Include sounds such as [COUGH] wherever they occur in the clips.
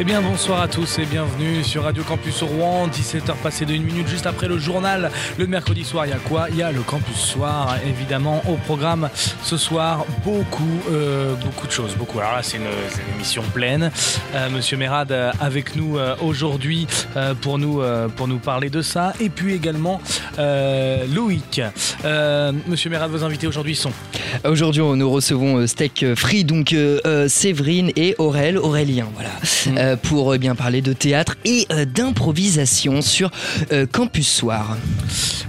Eh bien bonsoir à tous et bienvenue sur Radio Campus Rouen, 17h passées de 1 minute juste après le journal. Le mercredi soir, il y a quoi? Il y a le Campus Soir, évidemment, au programme ce soir, beaucoup, euh, beaucoup de choses, beaucoup. Alors là, c'est une, émission pleine. Euh, Monsieur Mérad euh, avec nous euh, aujourd'hui pour, nous, pour nous parler de ça. Et puis également Loïc. Monsieur Mérad, vos invités aujourd'hui sont Aujourd'hui, nous recevons Steak Free, donc Séverine et Aurel, Aurélien, voilà, euh, pour euh, bien parler de théâtre et euh, d'improvisation sur euh, Campus Soir.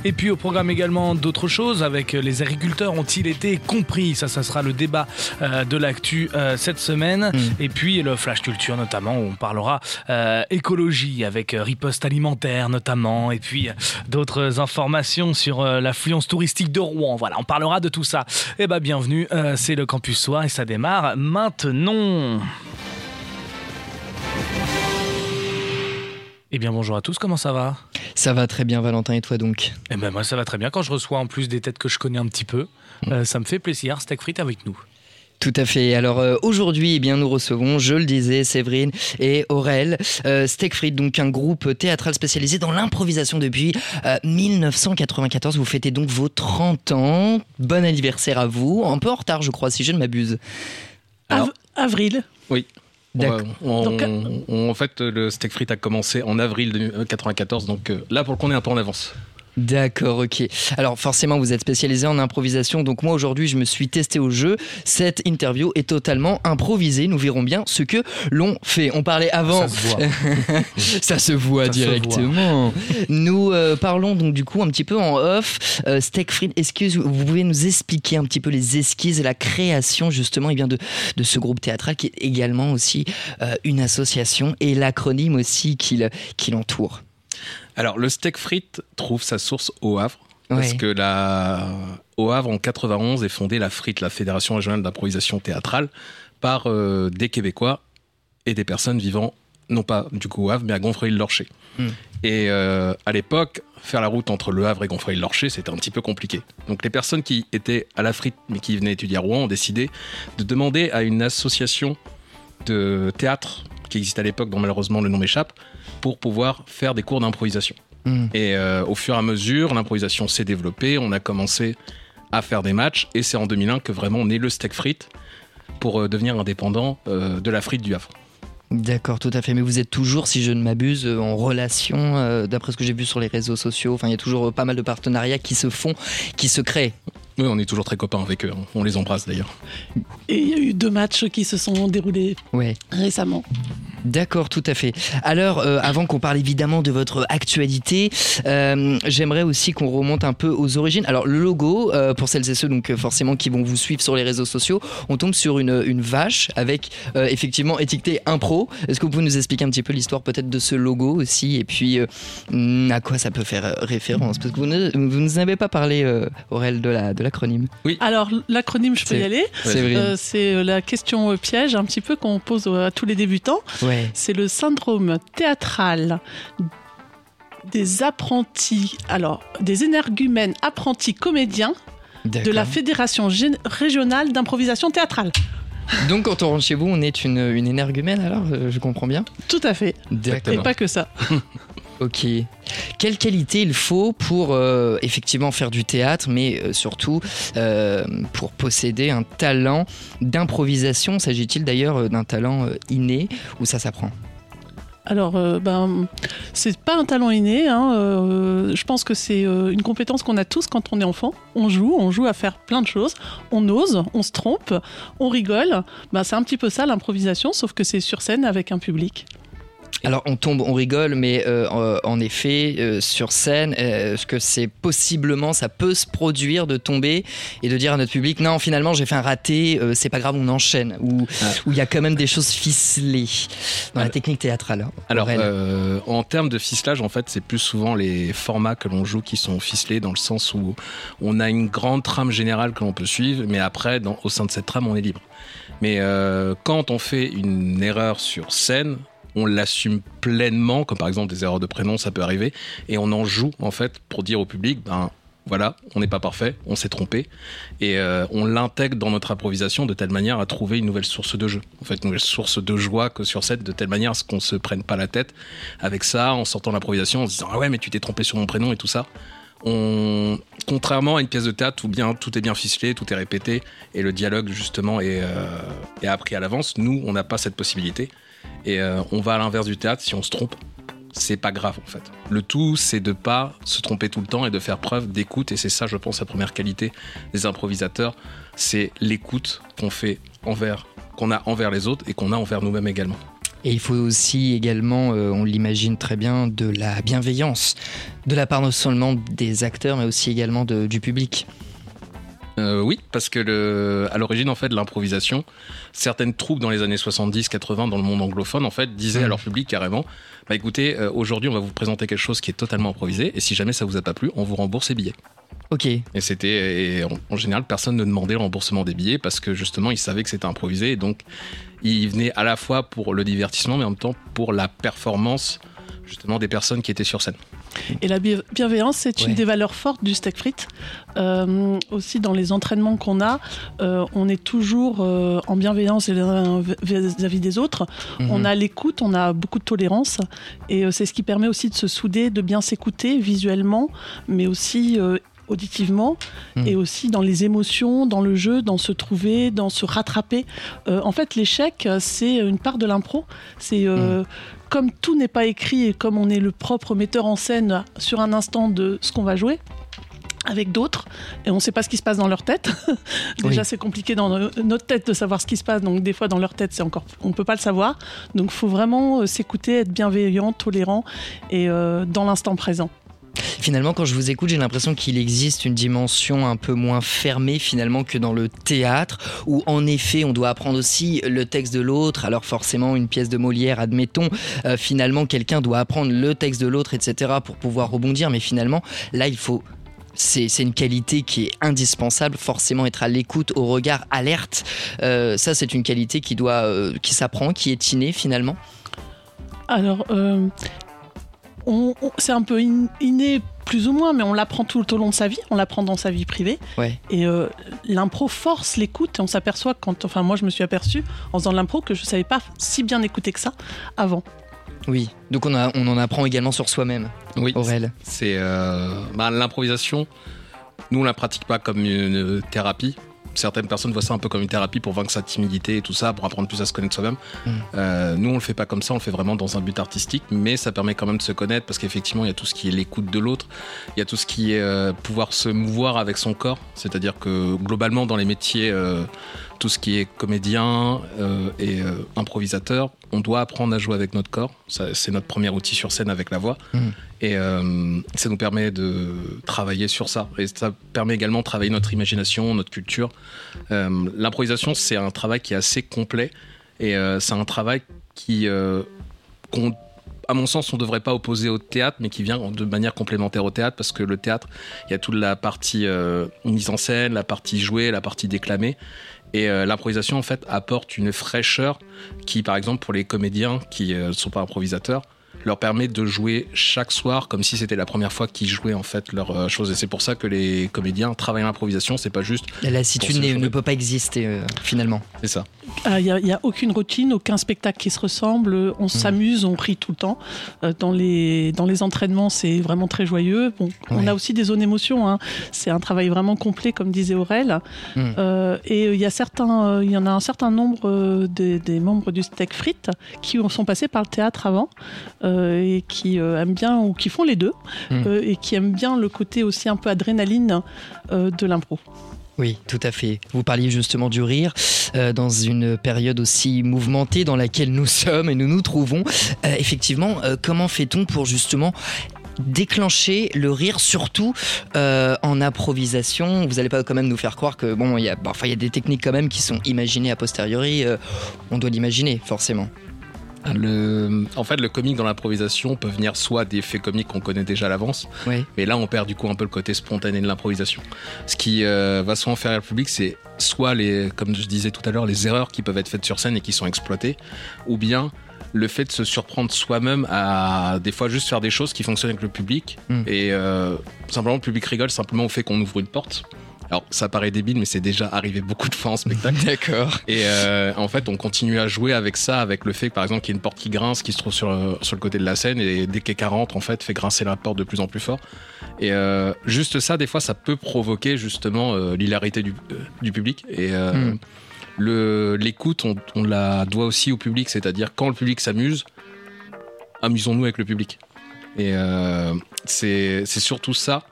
Et puis au programme également d'autres choses avec euh, les agriculteurs ont-ils été compris? Ça, ça sera le débat euh, de l'actu euh, cette semaine. Mm. Et puis le flash culture notamment où on parlera euh, écologie avec euh, riposte alimentaire notamment. Et puis euh, d'autres informations sur euh, l'affluence touristique de Rouen. Voilà, on parlera de tout ça. Et bah bienvenue, euh, c'est le Campus Soir et ça démarre maintenant. Eh bien bonjour à tous, comment ça va? Ça va très bien, Valentin, et toi donc? Eh ben moi ça va très bien quand je reçois en plus des têtes que je connais un petit peu. Euh, ça me fait plaisir. Steak frites avec nous. Tout à fait. Alors euh, aujourd'hui, eh bien, nous recevons, je le disais, Séverine et Aurel, euh, Steak Frites, donc un groupe théâtral spécialisé dans l'improvisation depuis euh, 1994. Vous fêtez donc vos 30 ans. Bon anniversaire à vous. Un peu en retard, je crois, si je ne m'abuse. Av- avril. Oui. D'accord. On- Donc, on- on- en fait, le steak frites a commencé en avril 1994, donc euh, là, pour le coup, on est un peu en avance. D'accord, ok. Alors forcément, vous êtes spécialisé en improvisation, donc moi aujourd'hui, je me suis testé au jeu. Cette interview est totalement improvisée. Nous verrons bien ce que l'on fait. On parlait avant. Ça se voit. [LAUGHS] Ça se voit Ça se directement. Nous euh, parlons donc du coup un petit peu en off. Euh, Steak Fried, est-ce que vous pouvez nous expliquer un petit peu les esquisses et la création justement eh bien, de, de ce groupe théâtral qui est également aussi euh, une association et l'acronyme aussi qui l'entoure Alors, le steak frites trouve sa source au Havre. Parce Ouais. que la... au Havre, en 91, est fondée la FRIT, la Fédération régionale d'improvisation théâtrale, par euh, des Québécois et des personnes vivant, non pas du coup au Havre, mais à Gonfreuil-Lorcher. Hmm. Et euh, à l'époque, faire la route entre Le Havre et Gonfreuil-Lorcher, c'était un petit peu compliqué. Donc les personnes qui étaient à la FRIT, mais qui venaient étudier à Rouen, ont décidé de demander à une association de théâtre qui existait à l'époque, dont malheureusement le nom m'échappe, pour pouvoir faire des cours d'improvisation. Hmm. Et euh, au fur et à mesure, l'improvisation s'est développée. On a commencé à faire des matchs. Et c'est en 2001 que vraiment on est le steak frites pour euh, devenir indépendant euh, de la frite du Havre. D'accord, tout à fait. Mais vous êtes toujours, si je ne m'abuse, en relation, euh, d'après ce que j'ai vu sur les réseaux sociaux. Enfin, il y a toujours pas mal de partenariats qui se font, qui se créent. Oui, on est toujours très copains avec eux. On les embrasse d'ailleurs. Et il y a eu deux matchs qui se sont déroulés Ouais. récemment. D'accord, tout à fait. Alors, euh, avant qu'on parle évidemment de votre actualité, euh, j'aimerais aussi qu'on remonte un peu aux origines. Alors, le logo, euh, pour celles et ceux donc forcément qui vont vous suivre sur les réseaux sociaux, on tombe sur une, une vache avec euh, effectivement étiqueté impro. Est-ce que vous pouvez nous expliquer un petit peu l'histoire peut-être de ce logo aussi et puis euh, hmm, à quoi ça peut faire référence? Parce que vous ne vous nous avez pas parlé, euh, Aurel, de la de l'acronyme. Alors, l'acronyme, je peux C'est- y aller. C'est euh, la question piège, un petit peu qu'on pose à tous les débutants. Ouais. C'est le syndrome théâtral des apprentis, alors des énergumènes apprentis comédiens de la. Fédération régionale d'improvisation théâtrale. Donc, quand on rentre chez vous, on est une, une énergumène alors euh, Je comprends bien? Tout à fait. Et pas que ça. [LAUGHS] Ok. Quelle qualité il faut pour euh, effectivement faire du théâtre, mais euh, surtout euh, pour posséder un talent d'improvisation? S'agit-il d'ailleurs d'un talent inné ou ça s'apprend? Alors, ben, c'est pas un talent inné. hein, je pense que c'est une compétence qu'on a tous quand on est enfant. On joue, on joue à faire plein de choses. On ose, on se trompe, on rigole. Ben, c'est un petit peu ça l'improvisation, sauf que c'est sur scène avec un public. Alors on tombe, on rigole, mais euh, en- effet, euh, sur scène, euh, est-ce que c'est possiblement, ça peut se produire de tomber et de dire à notre public, non, finalement j'ai fait un raté, euh, c'est pas grave, on enchaîne, ou Ah. où il y a quand même des choses ficelées dans la Alors- technique théâtrale. Alors, Aurel. euh, en termes de ficelage, en fait, c'est plus souvent les formats que l'on joue qui sont ficelés dans le sens où on a une grande trame générale que l'on peut suivre, mais après, dans- au sein de cette trame, on est libre. Mais quand on fait une erreur sur scène, on l'assume pleinement, comme par exemple des erreurs de prénom, ça peut arriver, et on en joue en fait pour dire au public, ben voilà, on n'est pas parfait, on s'est trompé, et euh, on l'intègre dans notre improvisation de telle manière à trouver une nouvelle source de jeu, en fait, une nouvelle source de joie que sur scène, de telle manière à ce qu'on se prenne pas la tête avec ça, en sortant l'improvisation, en se disant ah ouais mais tu t'es trompé sur mon prénom et tout ça. On, contrairement à une pièce de théâtre où bien tout est bien ficelé, tout est répété et le dialogue justement est, euh, est appris à l'avance, nous on n'a pas cette possibilité et euh, on va à l'inverse du théâtre si on se trompe c'est pas grave en fait. Le tout, c'est de pas se tromper tout le temps et de faire preuve d'écoute. Et c'est ça, je pense, la première qualité des improvisateurs, c'est l'écoute qu'on fait envers, qu'on a envers les autres et qu'on a envers nous-mêmes également. Et il faut aussi également, euh, on l'imagine très bien, de la bienveillance de la part non seulement des acteurs, mais aussi également du public. Euh, oui, parce que le, à l'origine en fait de l'improvisation, certaines troupes dans les années 70-80 dans le monde anglophone en fait disaient Mm. à leur public carrément, bah écoutez, euh, aujourd'hui on va vous présenter quelque chose qui est totalement improvisé et si jamais ça vous a pas plu, on vous rembourse les billets. Ok, Et c'était, et en, en général, personne ne demandait le remboursement des billets parce que justement, ils savaient que c'était improvisé et donc ils venaient à la fois pour le divertissement, mais en même temps pour la performance justement des personnes qui étaient sur scène. Et la bi- bienveillance, c'est Ouais. une des valeurs fortes du steak frites. Euh, aussi, dans les entraînements qu'on a, euh, on est toujours euh, en bienveillance vis-à-vis des autres. Mhm. On a l'écoute, on a beaucoup de tolérance. Et c'est ce qui permet aussi de se souder, de bien s'écouter visuellement, mais aussi auditivement, Mhm. et aussi dans les émotions, dans le jeu, dans se trouver, dans se rattraper. Euh, en fait, l'échec, c'est une part de l'impro. C'est euh, comme tout n'est pas écrit et comme on est le propre metteur en scène sur un instant de ce qu'on va jouer avec d'autres et on ne sait pas ce qui se passe dans leur tête. [LAUGHS] Déjà Oui. c'est compliqué dans no- notre tête de savoir ce qui se passe donc des fois dans leur tête c'est encore on peut pas le savoir. Donc faut vraiment euh, s'écouter, être bienveillant, tolérant et euh, dans l'instant présent. Finalement, quand je vous écoute, j'ai l'impression qu'il existe une dimension un peu moins fermée finalement que dans le théâtre, où en effet, on doit apprendre aussi le texte de l'autre. Alors forcément, une pièce de Molière, admettons, euh, finalement, quelqu'un doit apprendre le texte de l'autre, etc., pour pouvoir rebondir. Mais finalement, là, il faut c'est une qualité qui est indispensable, forcément être à l'écoute, au regard alerte. Euh, ça, c'est une qualité qui doit, euh, qui s'apprend, qui est innée finalement. Alors, on- on- c'est un peu in- inné plus ou moins, mais on l'apprend tout au long de sa vie, on l'apprend dans sa vie privée. Ouais. Et euh, l'impro force l'écoute, et on s'aperçoit quand, enfin moi je me suis aperçu en faisant de l'impro que je savais pas si bien écouter que ça avant. Oui. Donc on, a, on en apprend également sur soi-même, Oui, Aurel. c'est euh, bah, l'improvisation. Nous, on la pratique pas comme une thérapie. Certaines personnes voient ça un peu comme une thérapie pour vaincre sa timidité et tout ça, pour apprendre plus à se connaître soi-même. Mm. Euh, nous, on le fait pas comme ça, on le fait vraiment dans un but artistique, mais ça permet quand même de se connaître parce qu'effectivement, il y a tout ce qui est l'écoute de l'autre, il y a tout ce qui est euh, pouvoir se mouvoir avec son corps. C'est-à-dire que globalement, dans les métiers, euh, tout ce qui est comédien euh, et euh, improvisateur, on doit apprendre à jouer avec notre corps. C'est notre premier outil sur scène avec la voix. Mm. Et euh, ça nous permet de travailler sur ça. Et ça permet également de travailler notre imagination, notre culture. L'improvisation, c'est un travail qui est assez complet. Et c'est un travail qui, à mon sens, on ne devrait pas opposer au théâtre, mais qui vient de manière complémentaire au théâtre, parce que le théâtre, il y a toute la partie mise en scène, la partie jouée, la partie déclamée. Et euh, l'improvisation, en fait, apporte une fraîcheur qui, par exemple, pour les comédiens qui ne sont pas improvisateurs, leur permet de jouer chaque soir comme si c'était la première fois qu'ils jouaient en fait leur euh, chose. Et c'est pour ça que les comédiens travaillent l'improvisation, c'est pas juste, La lassitude ne peut pas exister euh, finalement. c'est ça. Il n'y a, y a aucune routine, aucun spectacle qui se ressemble. On s'amuse, on rit tout le temps. Euh, dans, les, dans les entraînements, c'est vraiment très joyeux. Bon, On a aussi des zones émotions. hein. C'est un travail vraiment complet, comme disait Aurel. Mm. Euh, et il y, a certains, euh, il y en a un certain nombre euh, des, des membres du Steak Frites qui sont passés par le théâtre avant euh, et qui euh, aiment bien, ou qui font les deux, Mm. euh, et qui aiment bien le côté aussi un peu adrénaline euh, de l'impro. Oui, tout à fait. Vous parliez justement du rire euh, dans une période aussi mouvementée dans laquelle nous [LAUGHS] sommes et nous nous trouvons. Euh, effectivement, euh, comment fait-on pour justement déclencher le rire, surtout euh, en improvisation? Vous n'allez pas quand même nous faire croire que bon, il y a, bon, enfin, il y a des techniques quand même qui sont imaginées a posteriori. euh, on doit l'imaginer forcément. Le, en fait, le comique dans l'improvisation peut venir soit des faits comiques qu'on connaît déjà à l'avance, Oui. mais là on perd du coup un peu le côté spontané de l'improvisation. Ce qui euh, va souvent faire le public, c'est soit les, comme je disais tout à l'heure, les erreurs qui peuvent être faites sur scène et qui sont exploitées, ou bien le fait de se surprendre soi-même à des fois juste faire des choses qui fonctionnent avec le public Mm. et euh, simplement le public rigole simplement au fait qu'on ouvre une porte. Alors ça paraît débile mais c'est déjà arrivé beaucoup de fois en spectacle. [LAUGHS] D'accord. Et euh, en fait, on continue à jouer avec ça, avec le fait, par exemple, qu'il y a une porte qui grince, qui se trouve sur, euh, sur le côté de la scène, et dès qu'elle rentre, en fait, fait grincer la porte de plus en plus fort. Et euh, juste ça, des fois, ça peut provoquer justement euh, l'hilarité du, du public. Et euh, Mm. le- l'écoute, on, on la doit aussi au public, c'est-à-dire quand le public s'amuse, amusons-nous avec le public. Et euh, c'est c'est surtout ça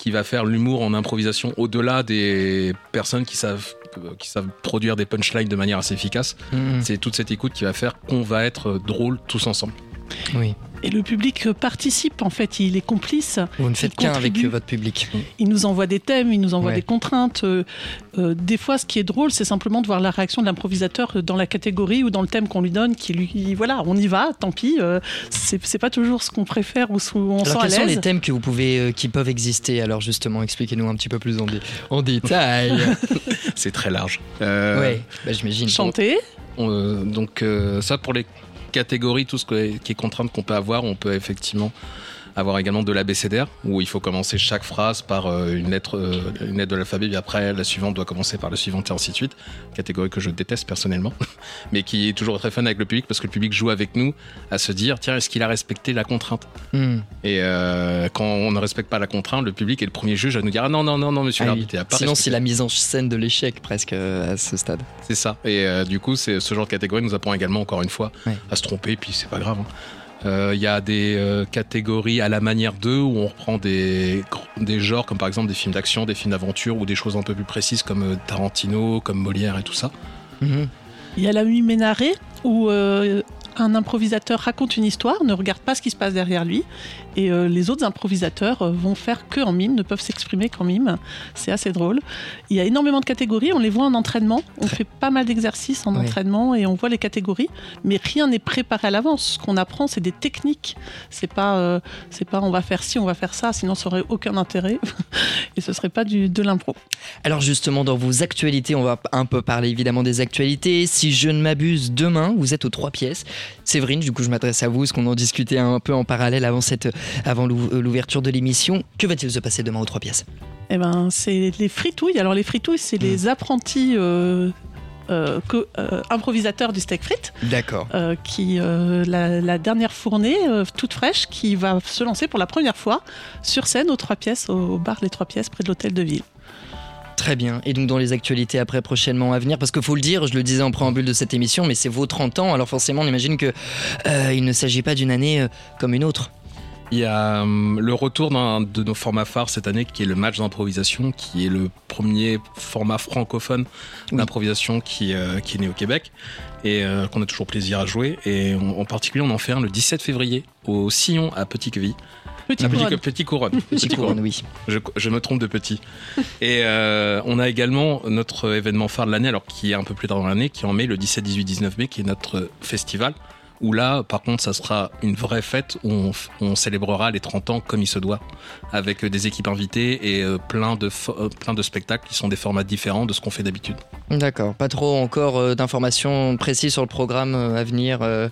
qui va faire l'humour en improvisation, au-delà des personnes qui savent, qui savent produire des punchlines de manière assez efficace. Mhm. C'est toute cette écoute qui va faire qu'on va être drôle tous ensemble. Oui. Et le public euh, participe, en fait, il est complice. Vous ne faites qu'un avec euh, votre public. Il nous envoie des thèmes, il nous envoie Ouais. des contraintes. Euh, euh, des fois, ce qui est drôle, c'est simplement de voir la réaction de l'improvisateur dans la catégorie ou dans le thème qu'on lui donne, qui lui, voilà, on y va, tant pis. euh, c'est pas toujours ce qu'on préfère ou ce où on sent à quels sont les thèmes que vous pouvez, euh, qui peuvent exister? Alors justement, expliquez-nous un petit peu plus en, dé- en détail. [LAUGHS] C'est très large. Euh, ouais, bah, j'imagine. Chanter, on- donc euh, ça pour les catégories, tout ce qui est contrainte qu'on peut avoir, on peut effectivement avoir également de l'abécédaire où il faut commencer chaque phrase par euh, une lettre, euh, une lettre de l'alphabet, puis après la suivante doit commencer par la suivante et ainsi de suite. Catégorie que je déteste personnellement, [LAUGHS] mais qui est toujours très fun avec le public parce que le public joue avec nous à se dire tiens est-ce qu'il a respecté la contrainte Hmm. Et euh, quand on ne respecte pas la contrainte, le public est le premier juge à nous dire ah non non non non monsieur Ah l'arbitre, pas Sinon, c'est la mise en scène de l'échec presque à ce stade. C'est ça. Et euh, du coup, c'est ce genre de catégorie nous apprend également, encore une fois, Ouais. à se tromper, puis c'est pas grave. hein. Euh, Il y a des euh, catégories à la manière d'eux où on reprend des, des genres comme par exemple des films d'action, des films d'aventure ou des choses un peu plus précises comme euh, Tarantino, comme Molière et tout ça. Mhm. il y a la nuit Ménaré, où un improvisateur raconte une histoire, ne regarde pas ce qui se passe derrière lui, et euh, les autres improvisateurs euh, vont faire que en mime, ne peuvent s'exprimer qu'en mime. C'est assez drôle. Il y a énormément de catégories, on les voit en entraînement, on Très. fait pas mal d'exercices en entraînement et on voit les catégories, mais rien n'est préparé à l'avance. Ce qu'on apprend, c'est des techniques. C'est pas, euh, c'est pas on va faire ci, on va faire ça, sinon ça aurait aucun intérêt [LAUGHS] et ce serait pas du, de l'impro. Alors justement, dans vos actualités, on va un peu parler évidemment des actualités. Si je ne m'abuse, demain, vous êtes aux trois pièces. Séverine, du coup, je m'adresse à vous, parce qu'on en discutait un peu en parallèle avant, cette, avant euh, l'ouverture de l'émission. Que va-t-il se passer demain aux trois pièces? Eh ben, c'est les fritouilles. Alors les fritouilles, c'est les apprentis euh, euh, euh, improvisateurs du steak frites, D'accord. euh, qui la, la dernière fournée toute fraîche, qui va se lancer pour la première fois sur scène aux trois pièces, au, au bar Les Trois Pièces près de l'hôtel de ville. Très bien. Et donc dans les actualités après prochainement à venir, parce qu'il faut le dire, je le disais en préambule de cette émission, mais c'est vos 30 ans, alors forcément on imagine que il ne s'agit pas d'une année comme une autre. Il y a hum, le retour d'un de nos formats phares cette année qui est le match d'improvisation, qui est le premier format francophone Oui. d'improvisation qui, euh, qui est né au Québec et euh, qu'on a toujours plaisir à jouer. Et on- en particulier, on en fait un le 17 février au Sillon à Petit-Queville. Petit Petit, couronne. Petit Couronne. Petit couronne, oui. Je, je me trompe de petit. [LAUGHS] Et euh, on a également notre événement phare de l'année, alors qui est un peu plus tard dans l'année, qui est en mai, le 17, 18, 19 mai, qui est notre festival. Où là, par contre, ça sera une vraie fête où on, célébrera les 30 ans comme il se doit, avec des équipes invitées et euh, plein, de euh, plein de spectacles qui sont des formats différents de ce qu'on fait d'habitude. D'accord. Pas trop encore euh, d'informations précises sur le programme euh, à venir. euh.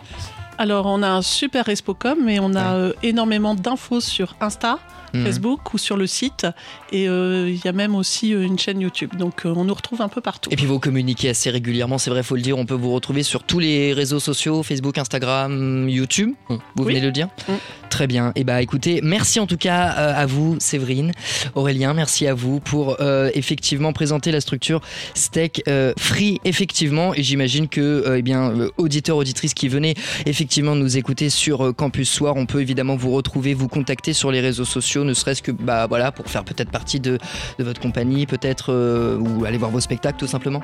Alors on a un super Respocom, mais on a euh, énormément d'infos sur Insta, Mhm. Facebook ou sur le site. Et euh, il y a même aussi euh, une chaîne YouTube. Donc euh, on nous retrouve un peu partout. Et puis vous communiquez assez régulièrement, c'est vrai, faut le dire. On peut vous retrouver sur tous les réseaux sociaux, Facebook, Instagram, YouTube. Vous Oui. venez de le dire Mm. Très bien. Et bah écoutez, merci en tout cas à vous, Séverine, Aurélien, merci à vous pour euh, effectivement présenter la structure Steak Free effectivement. Et j'imagine que eh bien auditeurs auditrices qui venaient effectivement nous écouter sur Campus Soir, on peut évidemment vous retrouver, vous contacter sur les réseaux sociaux, ne serait-ce que bah voilà pour faire peut-être partie de, de votre compagnie, peut-être euh, ou aller voir vos spectacles tout simplement.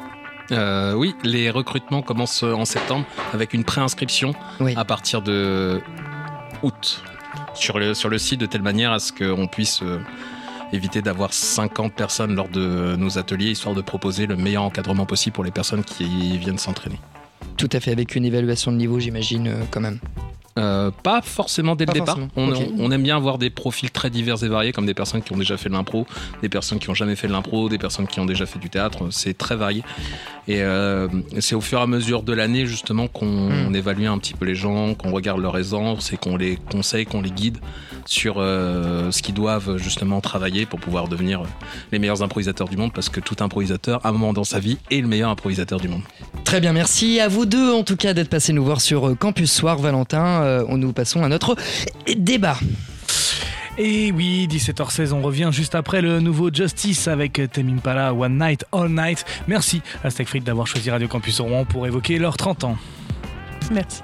Euh, oui, les recrutements commencent en septembre avec une préinscription Oui. à partir de août sur le, sur le site de telle manière à ce qu'on puisse euh, éviter d'avoir 50 personnes lors de nos ateliers, histoire de proposer le meilleur encadrement possible pour les personnes qui viennent s'entraîner. Tout à fait, avec une évaluation de niveau, j'imagine, euh, quand même. Euh, pas forcément dès Pas le départ. On, aime bien avoir des profils très divers et variés, comme des personnes qui ont déjà fait de l'impro, des personnes qui ont jamais fait de l'impro, des personnes qui ont déjà fait du théâtre. C'est très varié. Et euh, c'est au fur et à mesure de l'année justement qu'on Mm. on évalue un petit peu les gens, qu'on regarde leurs aisance et qu'on les conseille, qu'on les guide sur euh, ce qu'ils doivent justement travailler pour pouvoir devenir les meilleurs improvisateurs du monde. Parce que tout improvisateur, à un moment dans sa vie, est le meilleur improvisateur du monde. Très bien, merci à vous deux en tout cas d'être passés nous voir sur Campus Soir. Valentin, euh, on nous passons à notre débat. Et oui, 17h16, on revient juste après le nouveau Justice avec Tame Impala, One Night, All Night. Merci à Steak Frites d'avoir choisi Radio Campus Rouen pour évoquer leurs 30 ans. Merci.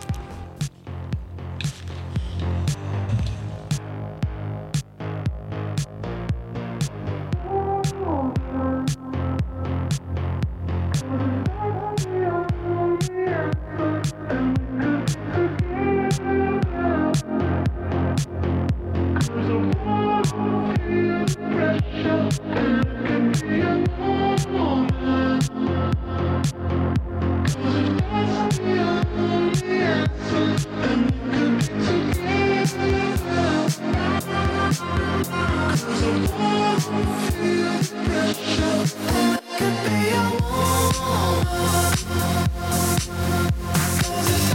Could be a woman.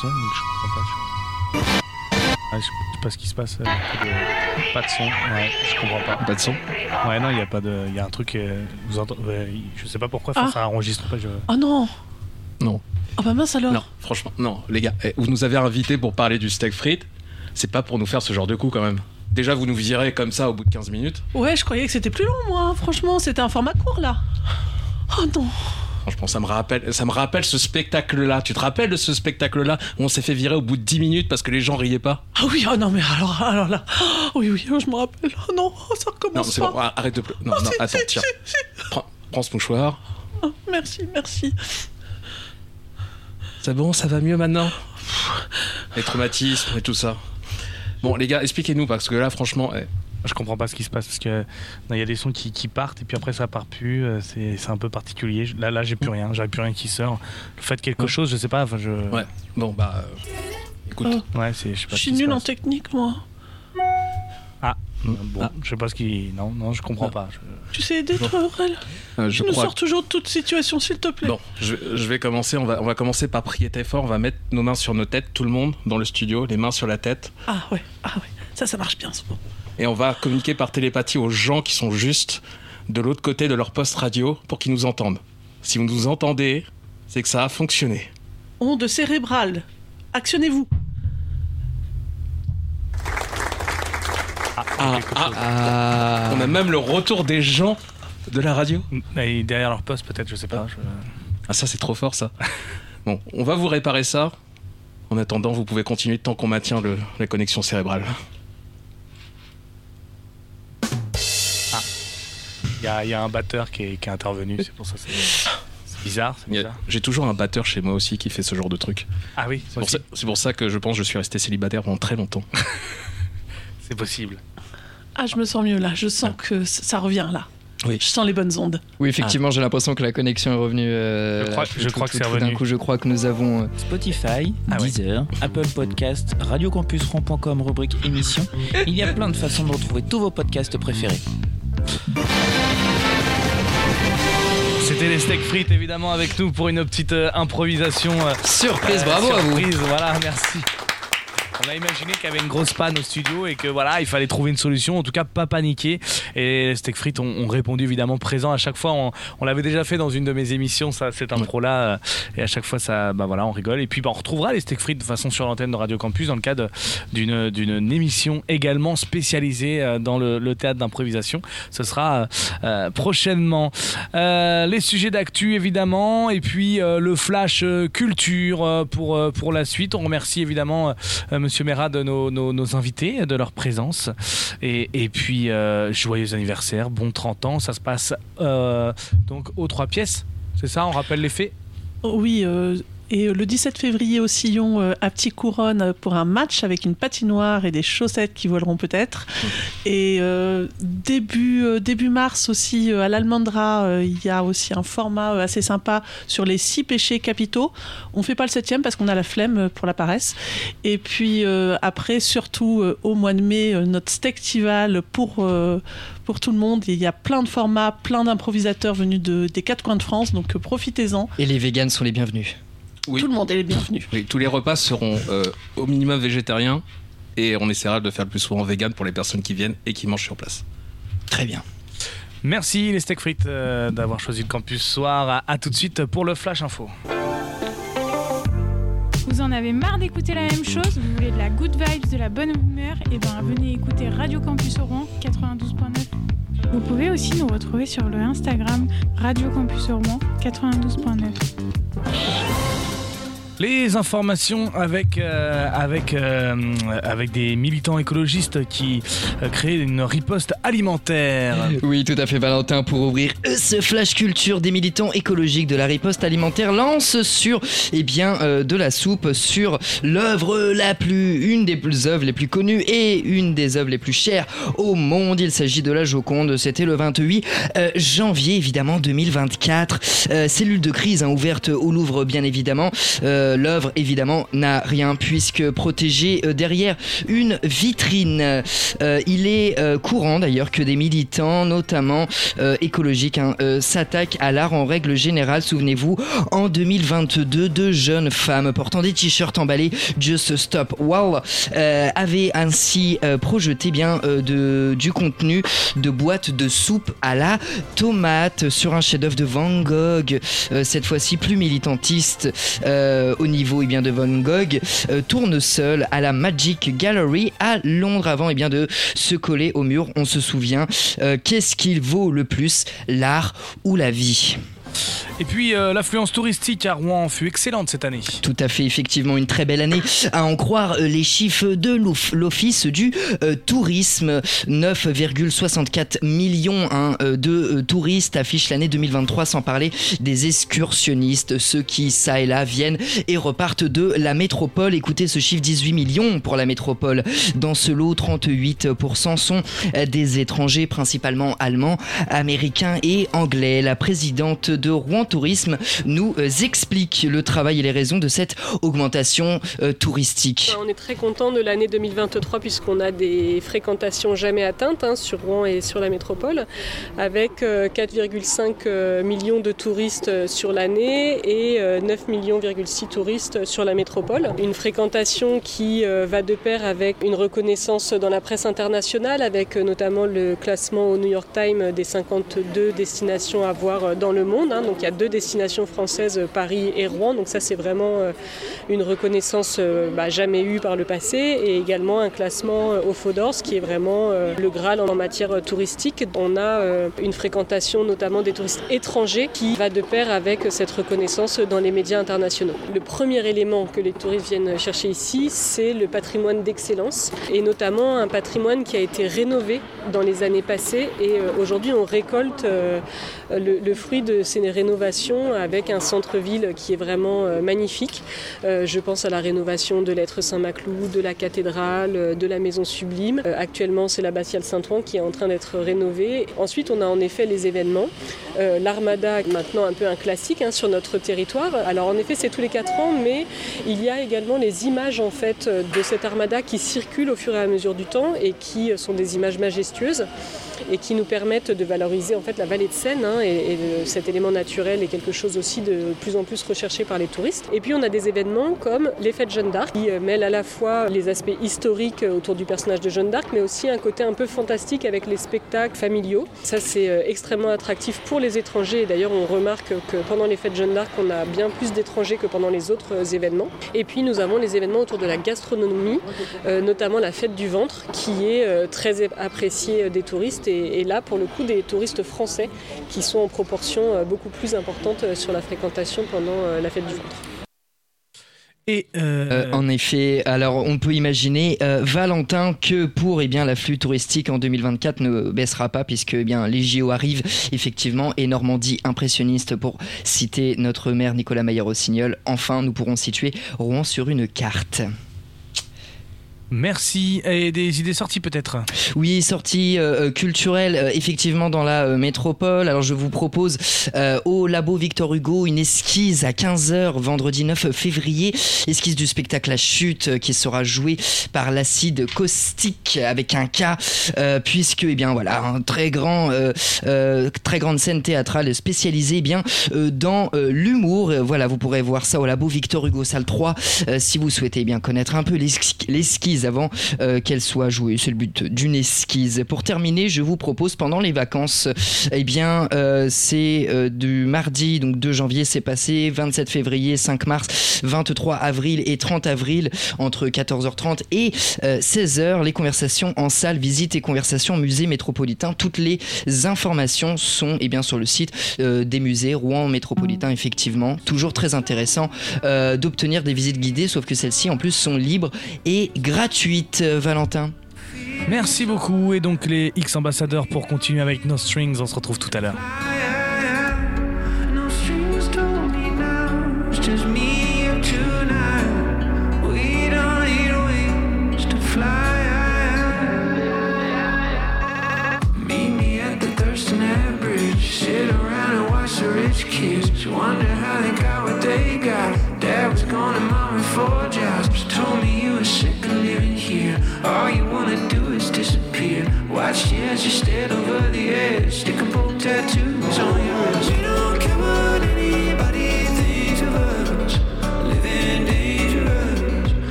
son, donc je comprends pas. Je... Ouais, je sais pas ce qui se passe. euh, Pas de, pas de son. Ouais, je comprends pas. Pas de son Ouais, non, il y a pas de. Il y a un truc. euh, vous entendez, je sais pas pourquoi. Ah. Ça enregistre pas. Je... Oh non Non. Ah bah mince alors Non, franchement, non, les gars, eh, vous nous avez invités pour parler du steak frites. C'est pas pour nous faire ce genre de coup quand même. Déjà, vous nous virez comme ça au bout de 15 minutes. Ouais, je croyais que c'était plus long, moi. Franchement, c'était un format court, là. Oh non Franchement, ça me rappelle, ça me rappelle ce spectacle-là. Tu te rappelles de ce spectacle-là où on s'est fait virer au bout de 10 minutes parce que les gens riaient pas? Ah oui, oh non, mais alors, alors là... Oh oui, oui, je me rappelle. Oh non, oh, ça Non, recommence c'est pas. bon, arrête de pleurer. Non, Oh, non, attends, tiens. Prends, prends ce mouchoir. Oh, merci, merci. C'est bon, ça va mieux maintenant? Les traumatismes et tout ça. Bon, les gars, expliquez-nous parce que là, franchement, eh, Je comprends pas ce qui se passe parce que il y a des sons qui, qui partent et puis après ça part plus. euh, C'est c'est un peu particulier. Là, là, j'ai plus rien. J'avais plus rien qui sort. Faites quelque Ouais. chose, je sais pas. Enfin, je. Ouais. bon, bah. euh, écoute, Oh. Ouais, c'est. Je sais pas Je ce suis nulle en technique, moi. Bon, Ah. je sais pas ce qui. Non, non, je comprends Ah. pas. Je- Tu sais aider, toi, Aurel euh, Tu je nous crois. sors toujours de toute situation, s'il te plaît. Bon, je, je vais commencer. On va, on va commencer par prier très fort. On va mettre nos mains sur nos têtes, tout le monde, dans le studio, les mains sur la tête. Ah ouais, ah ouais. Ça, ça marche bien, ce moment. Et on va communiquer par télépathie aux gens qui sont juste de l'autre côté de leur poste radio pour qu'ils nous entendent. Si vous nous entendez, c'est que ça a fonctionné. Onde cérébrale. Actionnez-vous. Ah, ah. Ah. on a même le retour des gens de la radio. Et derrière leur poste, peut-être, je sais pas. je- Ah ça c'est trop fort ça. Bon, on va vous réparer ça. En attendant, vous pouvez continuer tant qu'on maintient le- la connexion cérébrale. Il y a, il y a un batteur qui est, qui est intervenu. C'est pour ça. C'est c'est bizarre. Bizarre. J'ai toujours un batteur chez moi aussi qui fait ce genre de truc. Ah oui, C'est pour, ça- c'est pour ça que je pense que je suis resté célibataire pendant très longtemps. [LAUGHS] c'est possible. Ah, je me sens mieux là. Je sens que c- ça revient là. Oui. Je sens les bonnes ondes. Oui, effectivement, j'ai l'impression que la connexion est revenue. euh, Je crois- là, je tout- crois tout- que c'est tout D'un revenu. coup, je crois que nous avons. euh, Spotify, Ah ouais. Deezer, Apple Podcast, radiocampusron.com, rubrique émission. Il y a plein de façons de retrouver tous vos podcasts préférés. C'était les steaks frites évidemment avec nous pour une petite euh, improvisation. euh, Surprise, euh, bravo à vous. surprise, Voilà, merci. On a imaginé qu'il y avait une grosse panne au studio et que voilà, il fallait trouver une solution, en tout cas pas paniquer. Et les steak frites ont, ont répondu évidemment présent à chaque fois. On, on l'avait déjà fait dans une de mes émissions, ça, cette intro-là. Et à chaque fois, ça, bah voilà, on rigole. Et puis bah, on retrouvera les steak frites de façon sur l'antenne de Radio Campus dans le cadre d'une d'une émission également spécialisée euh, dans le, le théâtre d'improvisation. Ce sera euh, euh, prochainement. Euh, les sujets d'actu évidemment et puis euh, le flash culture pour, pour la suite. On remercie évidemment euh, Monsieur Mera de nos, invités, de leur présence. Et, puis euh, joyeux anniversaire, bon 30 ans. Ça se passe euh, donc aux trois pièces. C'est ça, on rappelle les faits? Oui, euh, et euh, le 17 février au Sillon, euh, à Petit Couronne, euh, pour un match avec une patinoire et des chaussettes qui voleront peut-être. Et euh, début, euh, début mars aussi, à l'Almandra, il y a aussi un format assez sympa sur les six péchés capitaux. On fait pas le septième parce qu'on a la flemme pour la paresse. Et puis après, surtout au mois de mai, notre Stectival pour, pour tout le monde. Et il y a plein de formats, plein d'improvisateurs venus de, des quatre coins de France, donc profitez-en. Et les véganes sont les bienvenus. Oui. Tout le monde est les bienvenus. Oui, tous les repas seront euh, au minimum végétariens et on essaiera de le faire le plus souvent vegan pour les personnes qui viennent et qui mangent sur place. Très bien. Merci les steak frites euh, d'avoir choisi le campus soir. À, à tout de suite pour le flash info. Vous en avez marre d'écouter la même chose? Vous voulez de la good vibes, de la bonne humeur? Et ben venez écouter Radio Campus Rouen 92.9. Vous pouvez aussi nous retrouver sur le Instagram Radio Campus Rouen 92.9. Les informations avec, euh, avec, euh, avec des militants écologistes qui euh, créent une riposte alimentaire. Oui, tout à fait, Valentin. Pour ouvrir ce flash culture des militants écologiques de la riposte alimentaire lance sur, eh bien, euh, de la soupe sur l'œuvre la plus, une des plus œuvres les plus connues et une des œuvres les plus chères au monde. Il s'agit de la Joconde. C'était le 28 euh, janvier, évidemment, 2024. Euh, cellule de crise hein, ouverte au Louvre, bien évidemment. Euh, euh, l'œuvre évidemment n'a rien puisque protégée euh, derrière une vitrine. Euh, il est courant d'ailleurs que des militants, notamment écologiques, hein, s'attaquent à l'art en règle générale. Souvenez-vous, en 2022, deux jeunes femmes portant des t-shirts emballés Just Stop Wow avaient ainsi projeté bien du contenu de boîtes de soupe à la tomate sur un chef-d'œuvre de Van Gogh, cette fois-ci plus militantiste au niveau eh bien, de Van Gogh, euh, tourne seul à la Magic Gallery à Londres avant eh bien, de se coller au mur. On se souvient, euh, qu'est-ce qu'il vaut le plus, l'art ou la vie? Et puis euh, l'affluence touristique à Rouen fut excellente cette année. Tout à fait, effectivement, une très belle année. À en croire euh, les chiffres de l'off- l'Office du euh, tourisme. 9,64 millions hein, euh, de euh, touristes affichent l'année 2023, sans parler des excursionnistes, ceux qui, ça et là, viennent et repartent de la métropole. Écoutez ce chiffre, 18 millions pour la métropole. Dans ce lot, 38% sont des étrangers, principalement allemands, américains et anglais. La présidente de Rouen Tourisme nous euh, explique le travail et les raisons de cette augmentation euh, touristique. On est très content de l'année 2023 puisqu'on a des fréquentations jamais atteintes hein, sur Rouen et sur la métropole, avec euh, 4,5 euh, millions de touristes sur l'année et euh, 9 millions,6 touristes sur la métropole. Une fréquentation qui va de pair avec une reconnaissance dans la presse internationale, avec notamment le classement au New York Times des 52 destinations à voir dans le monde. hein. Donc il y a deux destinations françaises, Paris et Rouen. Donc ça c'est vraiment euh, une reconnaissance euh, bah, jamais eue par le passé et également un classement euh, au Fodor, ce qui est vraiment euh, le Graal en matière euh, touristique. On a euh, une fréquentation notamment des touristes étrangers qui va de pair avec cette reconnaissance dans les médias internationaux. Le premier élément que les touristes viennent chercher ici, c'est le patrimoine d'excellence et notamment un patrimoine qui a été rénové dans les années passées et euh, aujourd'hui on récolte euh, le fruit de ces rénovations avec un centre-ville qui est vraiment euh, magnifique. Euh, je pense à la rénovation de l'être Saint-Maclou, de la cathédrale, euh, de la maison sublime. Actuellement, c'est l'abbatiale Saint-Ouen qui est en train d'être rénovée. Ensuite, on a en effet les événements. L'Armada, maintenant un peu un classique hein, sur notre territoire. Alors en effet, c'est tous les quatre ans, mais il y a également les images en fait de cette Armada qui circulent au fur et à mesure du temps et qui sont des images majestueuses et qui nous permettent de valoriser en fait la vallée de Seine hein, et, cet élément naturel est quelque chose aussi de plus en plus recherché par les touristes. Et puis on a des événements comme les fêtes Jeanne d'Arc qui euh, mêlent à la fois les aspects historiques euh, autour du personnage de Jeanne d'Arc mais aussi un côté un peu fantastique avec les spectacles familiaux. Ça c'est euh, extrêmement attractif pour les étrangers et d'ailleurs on remarque que pendant les fêtes Jeanne d'Arc on a bien plus d'étrangers que pendant les autres événements. Et puis nous avons les événements autour de la gastronomie, notamment la fête du ventre qui est très appréciée des touristes et, et là pour le coup des touristes français qui sont en proportion euh, beaucoup plus importante euh, sur la fréquentation pendant euh, la fête du ventre. Et euh, Euh, en effet, alors on peut imaginer, euh, Valentin, que pour eh bien, l'afflux touristique en 2024 ne baissera pas puisque eh bien, les JO arrivent effectivement et Normandie impressionniste pour citer notre maire Nicolas Maillard-Rossignol. Enfin, nous pourrons situer Rouen sur une carte. Merci. Et des idées sorties peut-être Oui, sortie euh, culturelle euh, effectivement dans la euh, métropole. Alors je vous propose euh, au labo Victor Hugo une esquisse à 15h vendredi 9 février. Esquisse du spectacle La Chute euh, qui sera joué par l'acide caustique avec un K euh, puisque eh bien voilà un très grand euh, euh, très grande scène théâtrale spécialisée eh bien euh, dans euh, l'humour. Euh, Voilà, vous pourrez voir ça au labo Victor Hugo salle 3 euh, si vous souhaitez eh bien connaître un peu l'esqui- avant euh, qu'elle soit jouée. C'est le but d'une esquisse. Pour terminer, je vous propose pendant les vacances, eh bien, euh, c'est euh, du mardi, donc 2 janvier, c'est passé, 27 février, 5 mars, 23 avril et 30 avril, entre 14h30 et euh, 16h, les conversations en salle, visite et conversations musée métropolitain. Toutes les informations sont eh bien, sur le site des musées Rouen métropolitain, effectivement. Toujours très intéressant d'obtenir des visites guidées, sauf que celles-ci en plus sont libres et gratuites, euh, Valentin. Merci beaucoup. Et donc les X ambassadeurs pour continuer avec No Strings. On se retrouve tout à l'heure. She wondered how they got what they got. Dad was gone and mom had four jobs. Told me you were sick of living here. All you wanna do is disappear. Watched you as you stared over the edge. Stick poke tattoos on your wrist.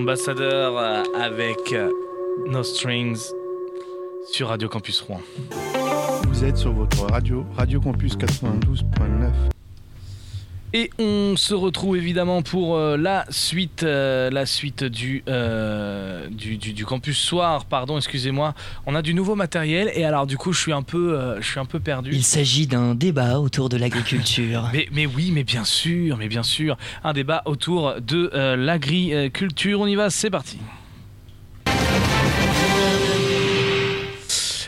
Ambassadeur euh, avec euh, No Strings sur Radio Campus Rouen. Vous êtes sur votre radio, Radio Campus 92.9. Et on se retrouve évidemment pour euh, la suite, euh, la suite du, euh, du, du- du campus soir. Pardon, excusez-moi. On a du nouveau matériel et alors du coup, je suis un peu, euh, je suis un peu perdu. Il s'agit d'un débat autour de l'agriculture. [LAUGHS] Mais, mais oui, mais bien sûr, mais bien sûr, un débat autour de euh, l'agriculture. On y va, c'est parti.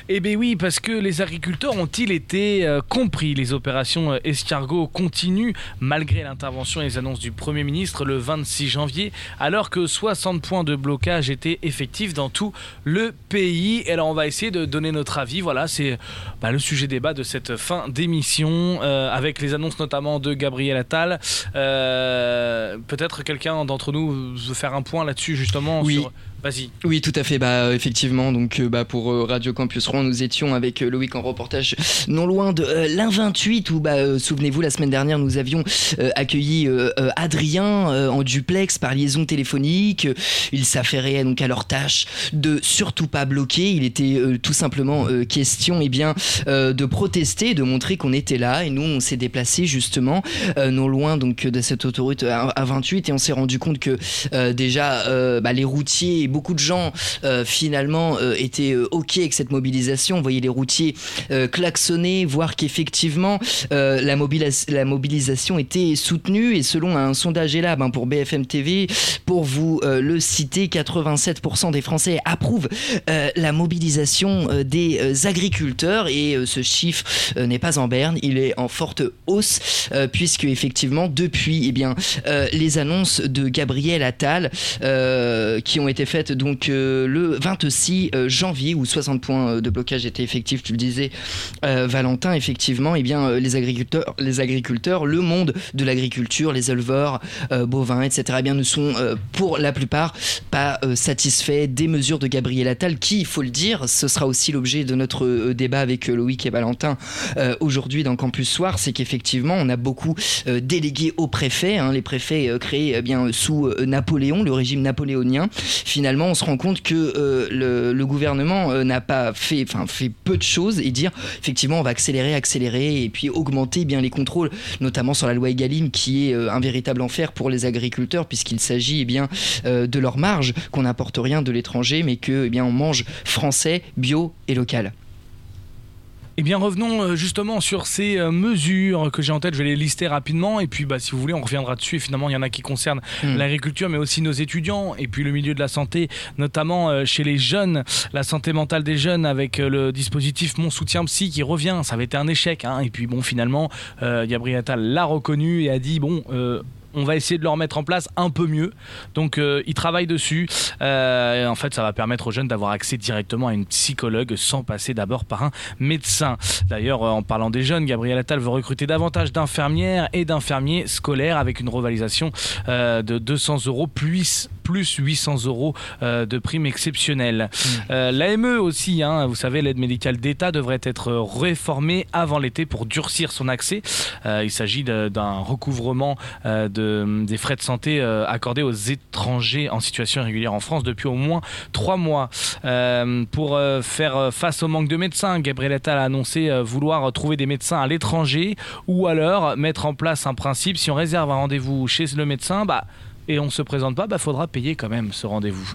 Eh bien oui, parce que les agriculteurs ont-ils été euh, compris? Les opérations euh, escargot continuent malgré l'intervention et les annonces du Premier ministre le 26 janvier, alors que 60 points de blocage étaient effectifs dans tout le pays. Et alors on va essayer de donner notre avis. Voilà, c'est bah, le sujet débat de cette fin d'émission, euh, avec les annonces notamment de Gabriel Attal. Euh, Peut-être quelqu'un d'entre nous veut faire un point là-dessus justement Oui. sur... Vas-y. Oui, tout à fait. Bah, euh, effectivement, donc euh, bah, pour euh, Radio Campus Rouen, nous étions avec Loïc en reportage non loin de euh, l'In28 où, bah, souvenez-vous, la semaine dernière, nous avions accueilli Adrien en duplex par liaison téléphonique. Il s'affairait donc à leur tâche de surtout pas bloquer. Il était tout simplement question, eh bien, de protester, de montrer qu'on était là. Et nous, on s'est déplacé justement non loin donc de cette autoroute à, à 28 et on s'est rendu compte que déjà bah, les routiers et beaucoup de gens euh, finalement euh, étaient euh, ok avec cette mobilisation. On voyait les routiers klaxonner, voir qu'effectivement la, mobilis- la mobilisation était soutenue. Et selon un sondage Elab hein, pour BFM TV, pour vous le citer, 87% des Français approuvent la mobilisation des agriculteurs. Et ce chiffre n'est pas en berne, il est en forte hausse, puisque effectivement, depuis eh bien, les annonces de Gabriel Attal, qui ont été faites donc euh, le 26 euh, janvier, où 60 points euh, de blocage étaient effectifs, tu le disais, Valentin, effectivement, eh bien, les agriculteurs, les agriculteurs, le monde de l'agriculture, les éleveurs, bovins, etc., eh bien, ne sont pour la plupart pas satisfaits des mesures de Gabriel Attal, qui, il faut le dire, ce sera aussi l'objet de notre débat avec Loïc et Valentin aujourd'hui dans Campus Soir, c'est qu'effectivement, on a beaucoup délégué aux préfets, hein, les préfets créés eh bien sous Napoléon, le régime napoléonien. Finalement, on se rend compte que euh, le, gouvernement euh, n'a pas fait, peu de choses et dire effectivement on va accélérer, accélérer et puis augmenter bien les contrôles, notamment sur la loi Egalim qui est euh, un véritable enfer pour les agriculteurs puisqu'il s'agit eh bien de leur marge, qu'on n'apporte rien de l'étranger, mais que eh bien on mange français, bio et local. Eh bien, revenons euh, justement sur ces euh, mesures que j'ai en tête. Je vais les lister rapidement. Et puis, bah, si vous voulez, on reviendra dessus. Et finalement, il y en a qui concernent Hmm. l'agriculture, mais aussi nos étudiants. Et puis, le milieu de la santé, notamment euh, chez les jeunes, la santé mentale des jeunes avec le dispositif Mon soutien psy qui revient. Ça avait été un échec. hein. Et puis, bon, finalement, euh, Gabriel Attal l'a reconnu et a dit bon. euh, on va essayer de le remettre en place un peu mieux. Donc, euh, il travaille dessus. Euh, et en fait, ça va permettre aux jeunes d'avoir accès directement à une psychologue sans passer d'abord par un médecin. D'ailleurs, euh, en parlant des jeunes, Gabriel Attal veut recruter davantage d'infirmières et d'infirmiers scolaires avec une revalorisation euh, de 200 euros plus, plus 800 euros de prime exceptionnelle. Euh, L'AME aussi, hein, vous savez, l'aide médicale d'État devrait être réformée avant l'été pour durcir son accès. Il s'agit de- d'un recouvrement euh, de, des frais de santé euh, accordés aux étrangers en situation irrégulière en France depuis au moins trois mois. Euh, pour euh, faire face au manque de médecins, Gabriel Attal a annoncé euh, vouloir trouver des médecins à l'étranger ou alors mettre en place un principe si on réserve un rendez-vous chez le médecin, bah et on se présente pas, bah faudra payer quand même ce rendez-vous.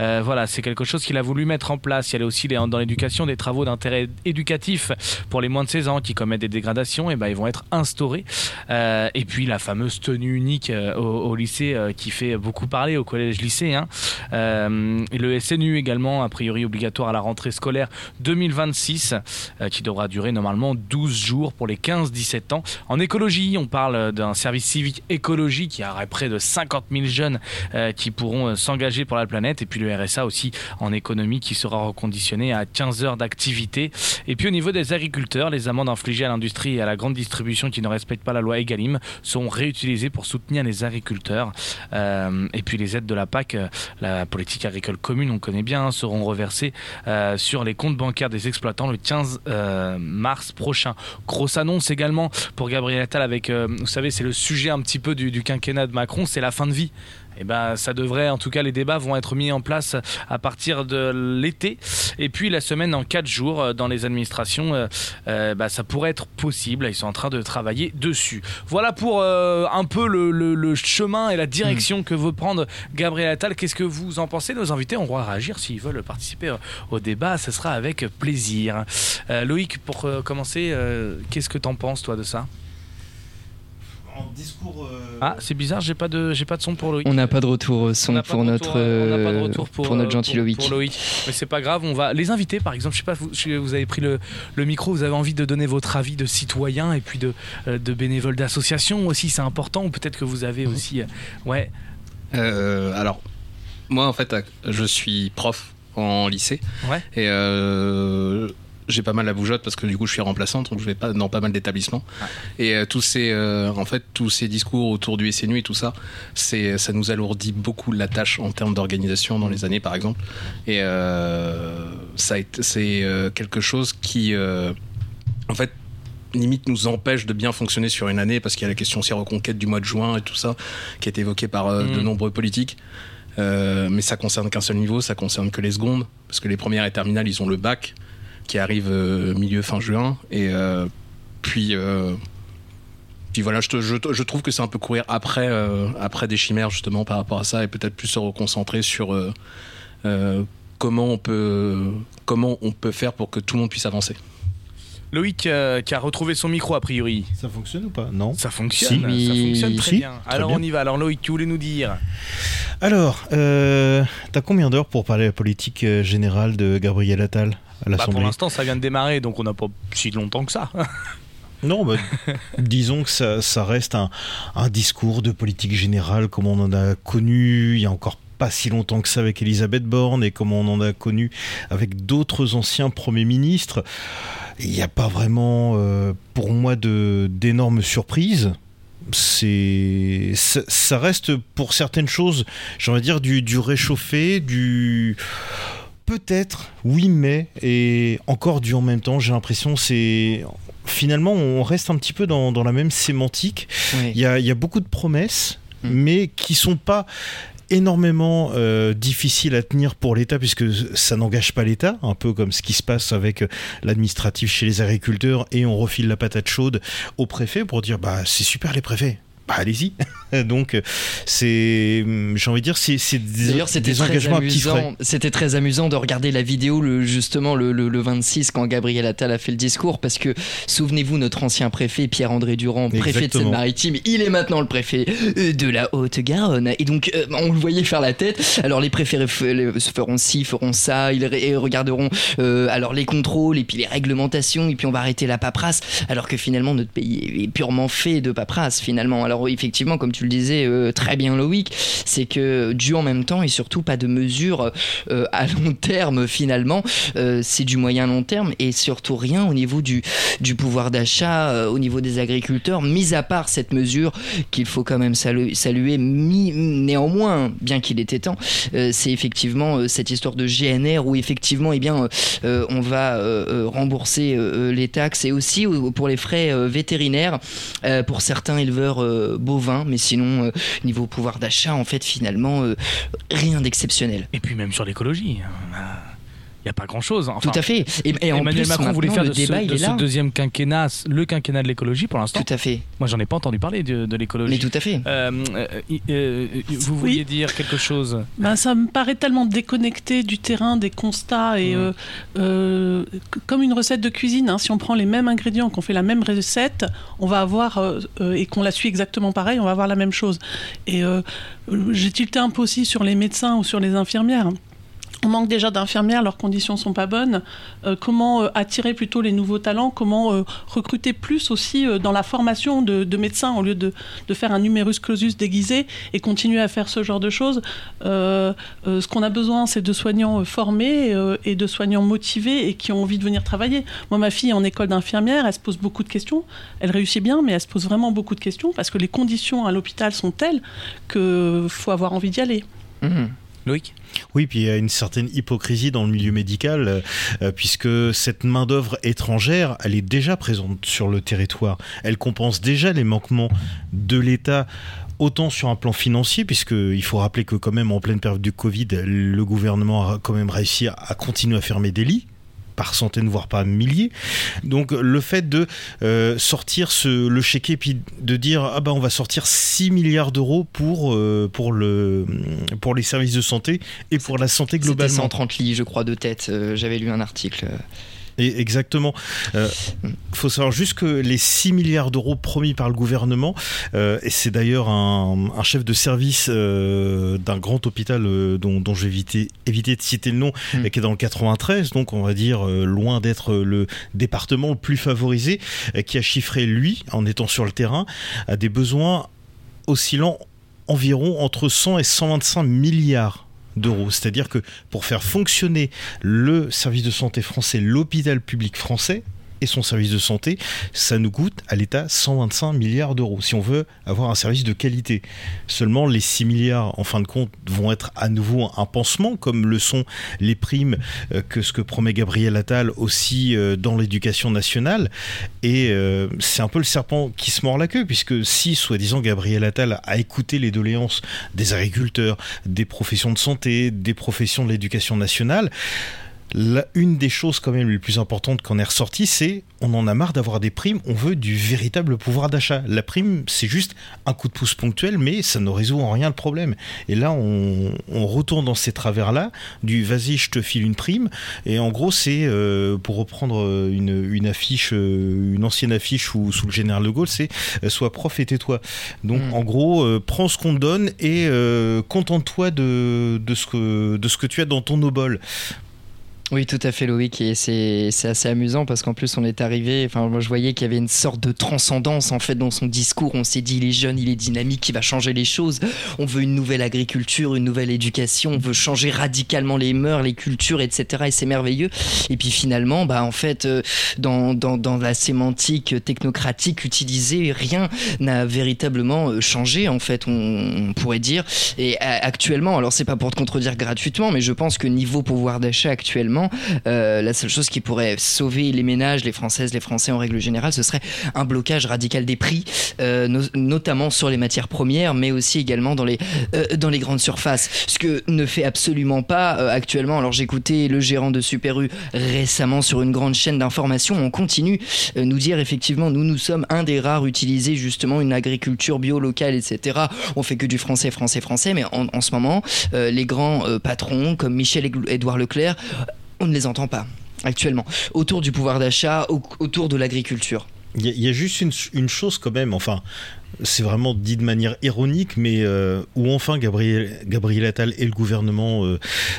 Euh, voilà, c'est quelque chose qu'il a voulu mettre en place. Il y a aussi dans l'éducation des travaux d'intérêt éducatif pour les moins de 16 ans qui commettent des dégradations, et ben ils vont être instaurés. Euh, et puis la fameuse tenue unique euh, au, lycée qui fait beaucoup parler au collège-lycée. Hein. Euh, et le SNU également, a priori obligatoire à la rentrée scolaire 2026, euh, qui devra durer normalement 12 jours pour les 15-17 ans. En écologie, on parle d'un service civique écologie qui aurait près de 50 000 jeunes euh, qui pourront euh, s'engager pour la planète. Et puis le RSA aussi en économie qui sera reconditionné à 15 heures d'activité. Et puis au niveau des agriculteurs, les amendes infligées à l'industrie et à la grande distribution qui ne respectent pas la loi Egalim sont réutilisées pour soutenir les agriculteurs. Euh, et puis les aides de la PAC, la politique agricole commune, on connaît bien, hein, seront reversées sur les comptes bancaires des exploitants le 15 euh, mars prochain. Grosse annonce également pour Gabriel Attal avec, vous savez, c'est le sujet un petit peu du, du quinquennat de Macron, c'est la fin de vie. Et ben, ça devrait, en tout cas, les débats vont être mis en place à partir de l'été. Et puis la semaine en quatre jours euh, dans les administrations, euh, euh, bah, ça pourrait être possible. Ils sont en train de travailler dessus. Voilà pour un peu le, chemin et la direction que veut prendre Gabriel Attal. Qu'est-ce que vous en pensez Nos invités? Ont droit à réagir s'ils veulent participer au débat. Ce sera avec plaisir. Loïc, pour commencer, qu'est-ce que t'en penses toi de ça? En discours. euh, Ah, c'est bizarre, j'ai pas de, j'ai pas de son pour Loïc. On n'a pas de retour au son On n'a pas pour de notre, retour, euh, on n'a pas de retour pour, notre gentil pour- Loïc. pour Loïc. Mais c'est pas grave, on va les inviter par exemple. Je sais pas, vous, vous avez pris le, le micro, vous avez envie de donner votre avis de citoyen et puis de, euh, de bénévole d'association aussi, c'est important. Ou peut-être que vous avez aussi, ouais. Euh, alors, moi, en fait, je suis prof en lycée. Ouais. Et euh, j'ai pas mal la bougeotte parce que du coup, je suis remplaçante, donc je vais pas dans pas mal d'établissements. Et euh, tous ces, euh, en fait, tous ces discours autour du SNU et tout ça, c'est, ça nous alourdit beaucoup la tâche en termes d'organisation dans les années, par exemple. Et euh, ça c'est euh, quelque chose qui, euh, en fait, limite nous empêche de bien fonctionner sur une année parce qu'il y a la question aussi reconquête du mois de juin et tout ça qui est évoqué par euh, de Mm. nombreux politiques. Euh, mais ça concerne qu'un seul niveau, ça concerne que les secondes, parce que les premières et terminales, ils ont le bac qui arrive euh, milieu fin juin, et euh, puis euh, puis voilà, je, te- je, je trouve que c'est un peu courir après euh, après des chimères justement par rapport à ça, et peut-être plus se reconcentrer sur euh, euh, comment on peut comment on peut faire pour que tout le monde puisse avancer. Loïc euh, qui a retrouvé son micro a priori. Ça fonctionne ou pas? Non. Ça fonctionne, Si. ça fonctionne très Si, bien. très Alors bien. on y va. Alors Loïc, tu voulais nous dire? Alors, euh, t'as combien d'heures pour parler de la politique générale de Gabriel Attal? À Bah, Pour l'instant, ça vient de démarrer, donc on n'a pas si longtemps que ça. [LAUGHS] Non, bah, disons que ça, ça reste un, un discours de politique générale comme on en a connu il y a encore pas si longtemps que ça avec Elisabeth Borne et comme on en a connu avec d'autres anciens premiers ministres. Il n'y a pas vraiment, euh, pour moi, d'énormes surprises. C'est, ça, ça reste pour certaines choses, j'ai envie de dire, du, du réchauffé, du peut-être, oui, mais, et encore du en même temps. J'ai l'impression, c'est finalement, on reste un petit peu dans, dans la même sémantique. Il y a, il y a beaucoup de promesses, Mm. mais qui sont pas énormément euh, difficiles à tenir pour l'État puisque ça n'engage pas l'État, un peu comme ce qui se passe avec euh, l'administratif chez les agriculteurs et on refile la patate chaude au préfet pour dire bah c'est super les préfets. Bah allez-y. [LAUGHS] Donc euh, c'est j'ai envie de dire c'est c'est des, D'ailleurs, c'était des engagements à petits frais. amusant. C'était très amusant de regarder la vidéo, le, justement le, le- le 26, quand Gabriel Attal a fait le discours, parce que souvenez-vous, notre ancien préfet Pierre-André Durand, préfet de Exactement. Seine-Maritime, il est maintenant le préfet euh, de la Haute-Garonne, et donc euh, on le voyait faire la tête. Alors les préfets les- feront ci, feront ça, ils regarderont euh, alors les contrôles et puis les réglementations, et puis on va arrêter la paperasse, alors que finalement notre pays est purement fait de paperasse finalement. Alors effectivement, comme tu le disais euh, très bien Loïc, c'est que du en même temps et surtout pas de mesures euh, à long terme finalement, Euh, c'est du moyen long terme et surtout rien au niveau du, du pouvoir d'achat, au niveau des agriculteurs, mis à part cette mesure qu'il faut quand même salu- saluer, néanmoins, bien qu'il était temps, c'est effectivement cette histoire de GNR où effectivement eh bien, on va rembourser les taxes et aussi pour les frais vétérinaires. Pour certains éleveurs euh, bovins, mais sinon euh, niveau pouvoir d'achat en fait finalement euh, rien d'exceptionnel. Et puis même sur l'écologie, il n'y a pas grand-chose. Enfin, Tout à fait. Et, et en Emmanuel plus, Macron voulait faire le de, ce, débat, il de ce deuxième quinquennat le quinquennat de l'écologie pour l'instant. Tout à fait. Moi, j'en ai pas entendu parler de, de l'écologie. Mais tout à fait. Euh, euh, euh, vous Oui. vouliez dire quelque chose Ben, ça me paraît tellement déconnecté du terrain, des constats, et Mm. euh, euh, c- comme une recette de cuisine. hein, si on prend les mêmes ingrédients, qu'on fait la même recette, on va avoir, et qu'on la suit exactement pareil, on va avoir la même chose. Et euh, j'ai tilté un peu aussi sur les médecins ou sur les infirmières. On manque déjà d'infirmières, leurs conditions sont pas bonnes. Euh, comment euh, attirer plutôt les nouveaux talents? Comment euh, recruter plus aussi dans la formation de, de médecins au lieu de, faire un numerus clausus déguisé et continuer à faire ce genre de choses? Ce qu'on a besoin, c'est de soignants formés et de soignants motivés et qui ont envie de venir travailler. Moi, ma fille en école d'infirmière, elle se pose beaucoup de questions. Elle réussit bien, mais elle se pose vraiment beaucoup de questions parce que les conditions à l'hôpital sont telles qu'il faut avoir envie d'y aller. Mhm. Oui, puis il y a une certaine hypocrisie dans le milieu médical, euh, euh, puisque cette main-d'œuvre étrangère, elle est déjà présente sur le territoire. Elle compense déjà les manquements de l'État. Autant sur un plan financier, puisqu'il faut rappeler que quand même en pleine période du Covid, le gouvernement a quand même réussi à continuer à fermer des lits par centaines voire par milliers. Donc le fait de euh, sortir ce, le chéquier puis de dire ah bah on va sortir 6 milliards d'euros pour euh, pour le pour les services de santé et pour la santé globalement. 130 lits, je crois, de tête. Euh, J'avais lu un article. Et exactement. Euh, faut savoir juste que les 6 milliards d'euros promis par le gouvernement, euh, et c'est d'ailleurs un, un chef de service euh, d'un grand hôpital dont, vais éviter, éviter de citer le nom, Mm. et qui est dans le 93, donc on va dire loin d'être le département le plus favorisé, qui a chiffré, lui, en étant sur le terrain, à des besoins oscillant environ entre 100 et 125 milliards d'euros. C'est-à-dire que pour faire fonctionner le service de santé français, l'hôpital public français et son service de santé, ça nous coûte à l'État 125 milliards d'euros si on veut avoir un service de qualité. Seulement les 6 milliards en fin de compte vont être à nouveau un pansement comme le sont les primes euh, que ce que promet Gabriel Attal aussi euh, dans l'éducation nationale et euh, c'est un peu le serpent qui se mord la queue puisque si soi-disant Gabriel Attal a écouté les doléances des agriculteurs, des professions de santé, des professions de l'éducation nationale, la, une des choses quand même les plus importantes qu'on est ressorti, c'est on en a marre d'avoir des primes, on veut du véritable pouvoir d'achat. La prime, c'est juste un coup de pouce ponctuel, mais ça ne résout en rien le problème. Et là, on, on retourne dans ces travers-là, du vas-y, je te file une prime. Et en gros, c'est, euh, pour reprendre une, une affiche, euh, une ancienne affiche ou sous le général de Gaulle, c'est euh, sois prof et tais-toi. Donc Mm. en gros, euh, prends ce qu'on te donne et contente-toi de, de, ce que, de ce que tu as dans ton obol. Oui, tout à fait, Loïc, et c'est assez amusant parce qu'en plus on est arrivé, enfin moi je voyais qu'il y avait une sorte de transcendance en fait dans son discours. On s'est dit il est jeune, il est dynamique, il va changer les choses. On veut une nouvelle agriculture, une nouvelle éducation, on veut changer radicalement les mœurs, les cultures, etc. Et c'est merveilleux. Et puis finalement, bah en fait, euh, dans, dans, dans la sémantique technocratique utilisée, rien n'a véritablement euh, changé en fait, on, on pourrait dire. Et euh, actuellement, alors c'est pas pour te contredire gratuitement, mais je pense que niveau pouvoir d'achat actuellement, euh, la seule chose qui pourrait sauver les ménages, les Françaises, les Français en règle générale, ce serait un blocage radical des prix, euh, no- notamment sur les matières premières, mais aussi également dans les, euh, dans les grandes surfaces. Ce que ne fait absolument pas actuellement. Alors j'écoutais le gérant de Super U récemment sur une grande chaîne d'information. On continue nous dire effectivement, nous nous sommes un des rares utiliser justement une agriculture bio locale, etc. On fait que du français, français, français, mais en, ce moment, les grands patrons comme Michel-Édouard Leclerc, on ne les entend pas actuellement autour du pouvoir d'achat, au- autour de l'agriculture. Il y, a- il y a juste une, une chose quand même, enfin, c'est vraiment dit de manière ironique, mais euh, où enfin Gabriel, Gabriel Attal et le gouvernement euh,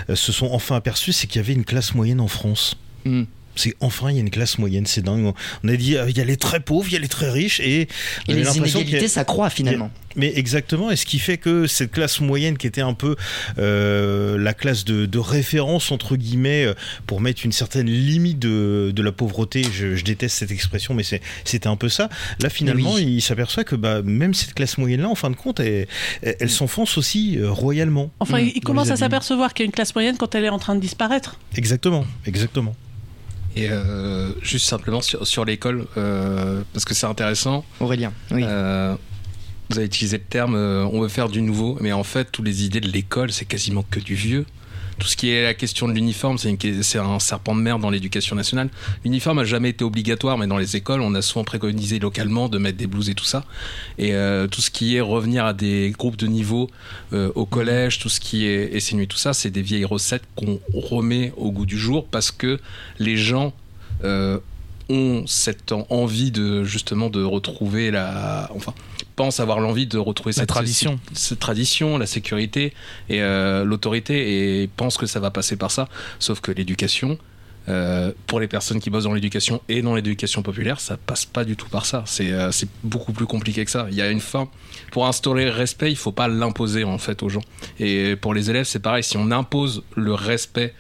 euh, se sont enfin aperçus, c'est qu'il y avait une classe moyenne en France. Hmm. C'est enfin il y a une classe moyenne, c'est dingue. On a dit euh, il y a les très pauvres, il y a les très riches et, les inégalités s'accroissent finalement. mais exactement, et ce qui fait que cette classe moyenne qui était un peu euh, la classe de, de référence, entre guillemets, euh, pour mettre une certaine limite de, de la pauvreté, je, je déteste cette expression, mais c'était un peu ça. Là, finalement, Oui. il s'aperçoit que bah, même cette classe moyenne-là, en fin de compte, elle, elle- elle s'enfonce aussi euh, royalement. Enfin, Mm. il- commence à s'apercevoir qu'il y a une classe moyenne quand elle est en train de disparaître. Exactement, exactement. Et euh, juste simplement sur, sur l'école, euh, parce que c'est intéressant. Aurélien, oui. Euh, vous avez utilisé le terme on veut faire du nouveau, mais en fait, toutes les idées de l'école, c'est quasiment que du vieux. Tout ce qui est la question de l'uniforme, c'est un serpent de mer dans l'éducation nationale. L'uniforme a jamais été obligatoire, mais dans les écoles, on a souvent préconisé localement de mettre des blouses et tout ça. Et euh, tout ce qui est revenir à des groupes de niveau euh, au collège, tout ce qui est SNU, tout ça, c'est des vieilles recettes qu'on remet au goût du jour parce que les gens euh, ont cette en- envie de justement de retrouver la, enfin, pensent avoir l'envie de retrouver La cette tradition. cette tradition, la sécurité et euh, l'autorité et pensent que ça va passer par ça. Sauf que l'éducation, euh, pour les personnes qui bossent dans l'éducation et dans l'éducation populaire, ça passe pas du tout par ça. C'est euh, beaucoup plus compliqué que ça. Il y a une fin. Pour instaurer le respect, il faut pas l'imposer en fait aux gens. Et pour les élèves, c'est pareil. Si on impose le respect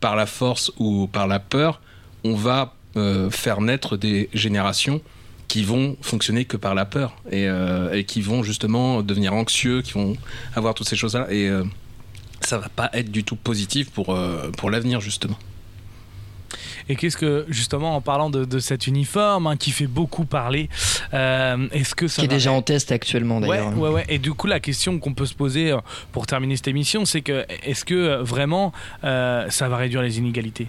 par la force ou par la peur, on va euh, faire naître des générations qui vont fonctionner que par la peur et, euh, et qui vont justement devenir anxieux, qui vont avoir toutes ces choses-là. Et euh, ça va pas être du tout positif pour, euh, pour l'avenir, justement. Et qu'est-ce que, justement, en parlant de, de cet uniforme hein, qui fait beaucoup parler, euh, est-ce que ça qui est va- déjà en test actuellement Ouais, d'ailleurs. ouais, ouais. Et du coup, la question qu'on peut se poser pour terminer cette émission, c'est que est-ce que vraiment euh, ça va réduire les inégalités?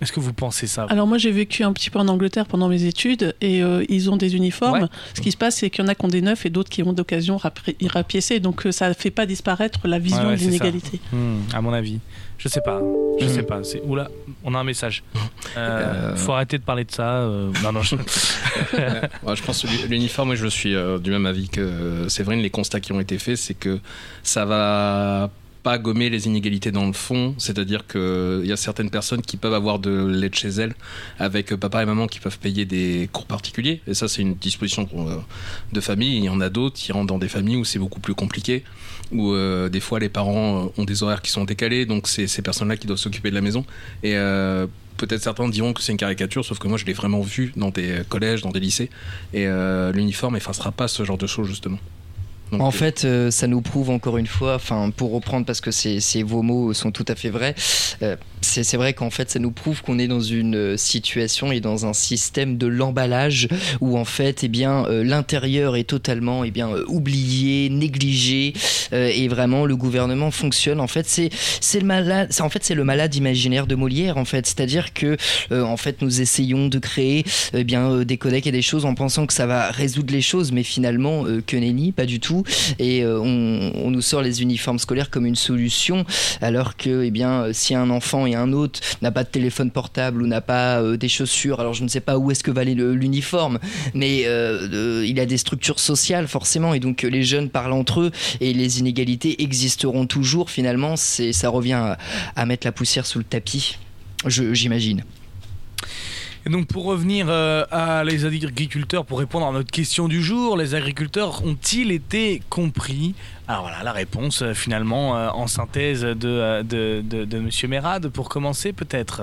Est-ce que vous pensez ça Alors moi j'ai vécu un petit peu en Angleterre pendant mes études et euh, ils ont des uniformes. Ouais. Ce qui se passe c'est qu'il y en a qui ont des neufs et d'autres qui ont d'occasion rapiécés. Donc euh, ça ne fait pas disparaître la vision Ouais, ouais, de l'inégalité. Hmm, À mon avis, je sais pas. Je Hmm. sais pas. C'est oula, on a un message. Euh, Euh. Faut arrêter de parler de ça. euh, Non, non. je- [LAUGHS] Ouais, je pense que l'u- l'uniforme, je suis euh, du même avis que Séverine. Les constats qui ont été faits, c'est que ça va pas gommer les inégalités dans le fond, c'est-à-dire qu'il y a certaines personnes qui peuvent avoir de l'aide chez elles, avec euh, papa et maman qui peuvent payer des cours particuliers, et ça c'est une disposition euh, de famille, il y en a d'autres qui rentrent dans des familles où c'est beaucoup plus compliqué, où euh, des fois les parents euh, ont des horaires qui sont décalés, donc c'est ces personnes-là qui doivent s'occuper de la maison, et euh, peut-être certains diront que c'est une caricature, sauf que moi je l'ai vraiment vu dans des collèges, dans des lycées, et euh, l'uniforme effacera pas ce genre de choses justement. Donc, En euh, fait, euh, ça nous prouve encore une fois, enfin, pour reprendre parce que c'est- vos mots sont tout à fait vrais, euh, c'est vrai qu'en fait, ça nous prouve qu'on est dans une situation et dans un système de l'emballage où en fait, eh bien, euh, l'intérieur est totalement, eh bien, oublié, négligé, et vraiment le gouvernement fonctionne. En fait, c'est c'est le malade, en fait c'est le malade imaginaire de Molière. En fait, c'est-à-dire que en fait, nous essayons de créer, eh bien, des codecs et des choses en pensant que ça va résoudre les choses, mais finalement, que nenni, pas du tout et euh, on, nous sort les uniformes scolaires comme une solution alors que eh bien euh, si un enfant et un autre n'a pas de téléphone portable ou n'a pas euh, des chaussures alors je ne sais pas où est-ce que va aller le- l'uniforme. Mais il a des structures sociales forcément. Et donc les jeunes parlent entre eux et les inégalités existeront toujours finalement. Ça revient à, mettre la poussière sous le tapis j'imagine Et donc pour revenir euh, à les agriculteurs, pour répondre à notre question du jour, les agriculteurs ont-ils été compris? Alors voilà la réponse euh, finalement euh, en synthèse de, de, de, Monsieur Mérade pour commencer peut-être.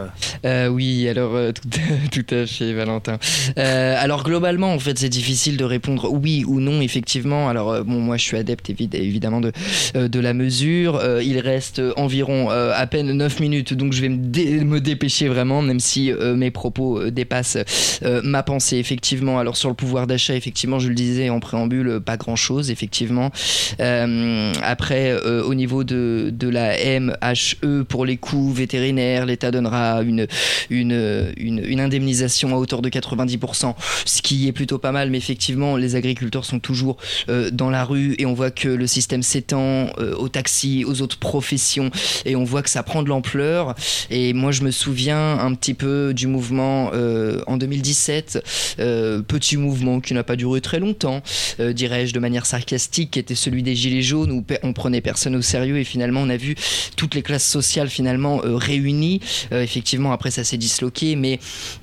Oui, alors tout, [LAUGHS] tout à fait, Valentin. Alors globalement, en fait, c'est difficile de répondre oui ou non, effectivement. Alors bon, moi, je suis adepte évi- évidemment de de la mesure. Il reste environ à peine 9 minutes, donc je vais me, me dépêcher vraiment, même si mes propos euh, dépassent euh, ma pensée. Effectivement, alors sur le pouvoir d'achat, effectivement, je le disais en préambule, euh, pas grand-chose, effectivement. Euh, après, euh, au niveau de, de la MHE pour les coûts vétérinaires, l'État donnera une, une, une, indemnisation à hauteur de 90%, ce qui est plutôt pas mal, mais effectivement, les agriculteurs sont toujours euh, dans la rue et on voit que le système s'étend euh, aux taxis, aux autres professions et on voit que ça prend de l'ampleur. Et moi, je me souviens un petit peu du mouvement euh, en 2017, euh, petit mouvement qui n'a pas duré très longtemps, euh, dirais-je de manière sarcastique, qui était celui des Gilets jaunes où on prenait personne au sérieux et finalement on a vu toutes les classes sociales finalement euh, réunies. Euh, effectivement, après ça s'est disloqué, mais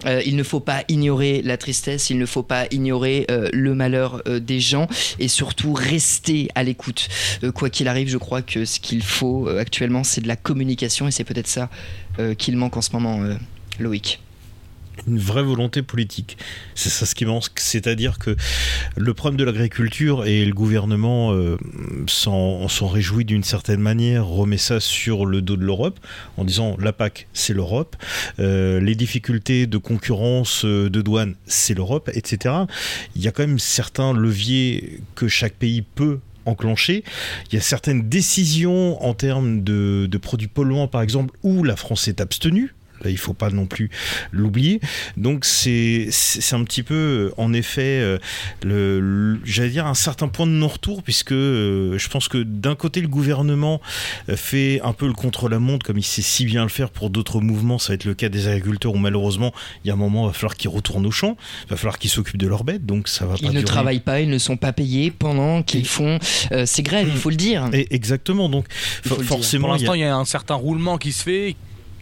euh, il ne faut pas ignorer la tristesse, il ne faut pas ignorer euh, le malheur euh, des gens et surtout rester à l'écoute. Euh, quoi qu'il arrive, je crois que ce qu'il faut euh, actuellement, c'est de la communication et c'est peut-être ça euh, qu'il manque en ce moment, euh, Loïc. Une vraie volonté politique. C'est ça ce qui manque, c'est-à-dire que le problème de l'agriculture et le gouvernement euh, s'en réjouit d'une certaine manière, remet ça sur le dos de l'Europe en disant la PAC c'est l'Europe, euh, les difficultés de concurrence euh, de douane c'est l'Europe, etc. Il y a quand même certains leviers que chaque pays peut enclencher. Il y a certaines décisions en termes de, de produits polluants, par exemple, où la France est abstenue. Là, il faut pas non plus l'oublier. Donc c'est c'est c'est un petit peu, en effet, euh, le, le- j'allais dire un certain point de non-retour, puisque euh, je pense que d'un côté le gouvernement euh, fait un peu le contre-la-montre, comme il sait si bien le faire pour d'autres mouvements. Ça va être le cas des agriculteurs où malheureusement il y a un moment il va falloir qu'ils retournent au champ, il va falloir qu'ils s'occupent de leurs bêtes, donc ça va pas Ils ne durer. travaillent pas, ils ne sont pas payés pendant qu'ils font euh, ces grèves, il faut le dire. Et exactement, donc Il faut for- le dire. forcément Pour il y a- l'instant, il y a un certain roulement qui se fait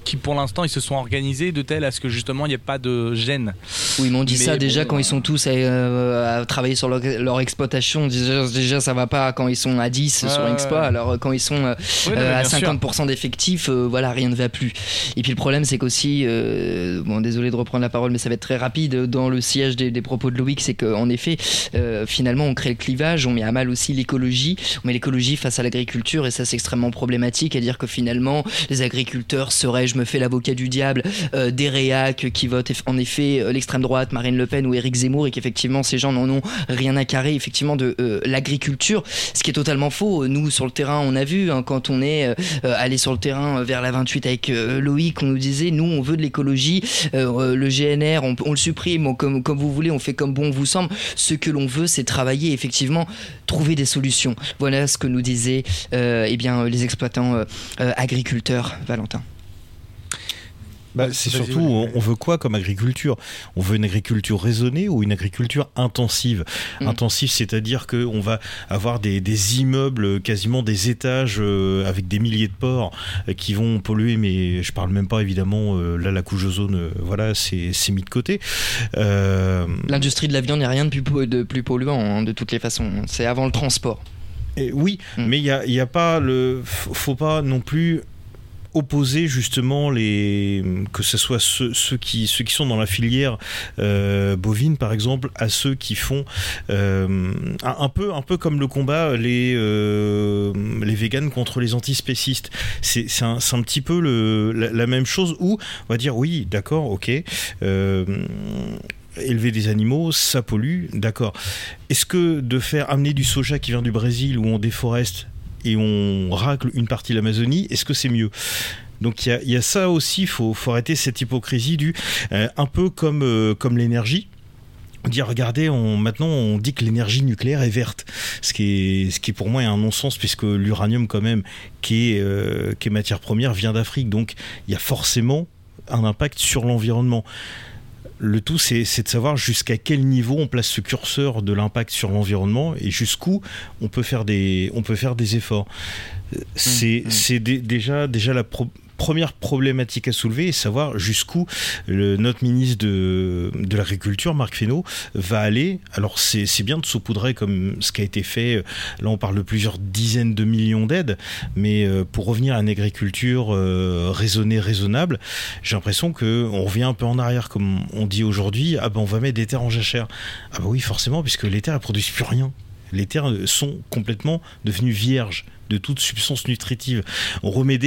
qui pour l'instant ils se sont organisés de tel à ce que justement il n'y ait pas de gêne. Oui, ils m'ont dit Mais ça déjà quand euh, ils sont tous à, euh, à travailler sur leur, leur exploitation. Déjà, déjà, ça va pas quand ils sont à 10 sur Ouais, Expo. ouais. Alors, euh, quand ils sont euh, Oui, non, mais euh, à bien sûr. 50% d'effectifs, euh, voilà, rien ne va plus. Et puis le problème, c'est qu'aussi, euh, bon, désolé de reprendre la parole, mais ça va être très rapide dans le siège des, des propos de Loïc, c'est qu'en effet, euh, finalement, on crée le clivage, on met à mal aussi l'écologie, on met l'écologie face à l'agriculture, et ça, c'est extrêmement problématique, à dire que finalement, les agriculteurs seraient, je me fais l'avocat du diable, euh, des réacs qui votent en effet euh, l'extrême droite, Marine Le Pen ou Éric Zemmour, et qu'effectivement, ces gens n'en ont rien à carrer, effectivement, de euh, l'agriculture, ce qui est totalement faux. Nous, sur le terrain, on a vu, hein, quand on est euh, euh, allé sur le terrain euh, vers la 28 avec euh, Loïc, on nous disait, nous, on veut de l'écologie, euh, euh, le GNR, on, le supprime, comme, vous voulez, on fait comme bon vous semble. Ce que l'on veut, c'est travailler, effectivement, trouver des solutions. Voilà ce que nous disaient euh, eh bien, les exploitants euh, euh, agriculteurs, Valentin. Bah, c'est surtout, on, on veut quoi comme agriculture? On veut une agriculture raisonnée ou une agriculture intensive? Mm. Intensive, c'est-à-dire qu'on va avoir des, des immeubles, quasiment des étages euh, avec des milliers de porcs euh, qui vont polluer, mais je parle même pas évidemment, euh, là la couche ozone, euh, voilà, c'est mis de côté. Euh, L'industrie de la viande n'est rien de plus, po- de plus polluant, hein, de toutes les façons. C'est avant le transport. Et oui, Mm. mais il n'y a, y a pas le. Faut pas non plus opposer justement les que ce soit ceux, qui ceux qui sont dans la filière euh, bovine par exemple à ceux qui font euh, un, peu un peu comme le combat les euh, les véganes contre les antispécistes c'est c'est un, petit peu la, la même chose où on va dire oui d'accord ok euh, élever des animaux, ça pollue, d'accord. Est-ce que de faire amener du soja qui vient du Brésil où on déforeste et on racle une partie de l'Amazonie, est-ce que c'est mieux? Donc il y a, ça aussi, il faut, arrêter cette hypocrisie euh, un peu comme, euh, comme l'énergie. Dire regardez, on, maintenant on dit que l'énergie nucléaire est verte, ce qui est, ce qui pour moi est un non-sens puisque l'uranium quand même euh, qui est matière première vient d'Afrique, donc il y a forcément un impact sur l'environnement. Le tout, c'est c'est de savoir jusqu'à quel niveau on place ce curseur de l'impact sur l'environnement et jusqu'où on peut faire des, on peut faire des efforts. Euh, C'est mmh. c'est dé- déjà, déjà la pro- première problématique à soulever et savoir jusqu'où notre ministre de, l'Agriculture, Marc Fesneau, va aller. Alors c'est bien de saupoudrer comme ce qui a été fait. Là, on parle de plusieurs dizaines de millions d'aides, mais euh, pour revenir à une agriculture euh, raisonnée, raisonnable, j'ai l'impression que on revient un peu en arrière, comme on dit aujourd'hui. Ah ben, on va mettre des terres en jachère. Ah ben oui, forcément, puisque les terres elles produisent plus rien. Les terres sont complètement devenues vierges de toute substance nutritive. On remet.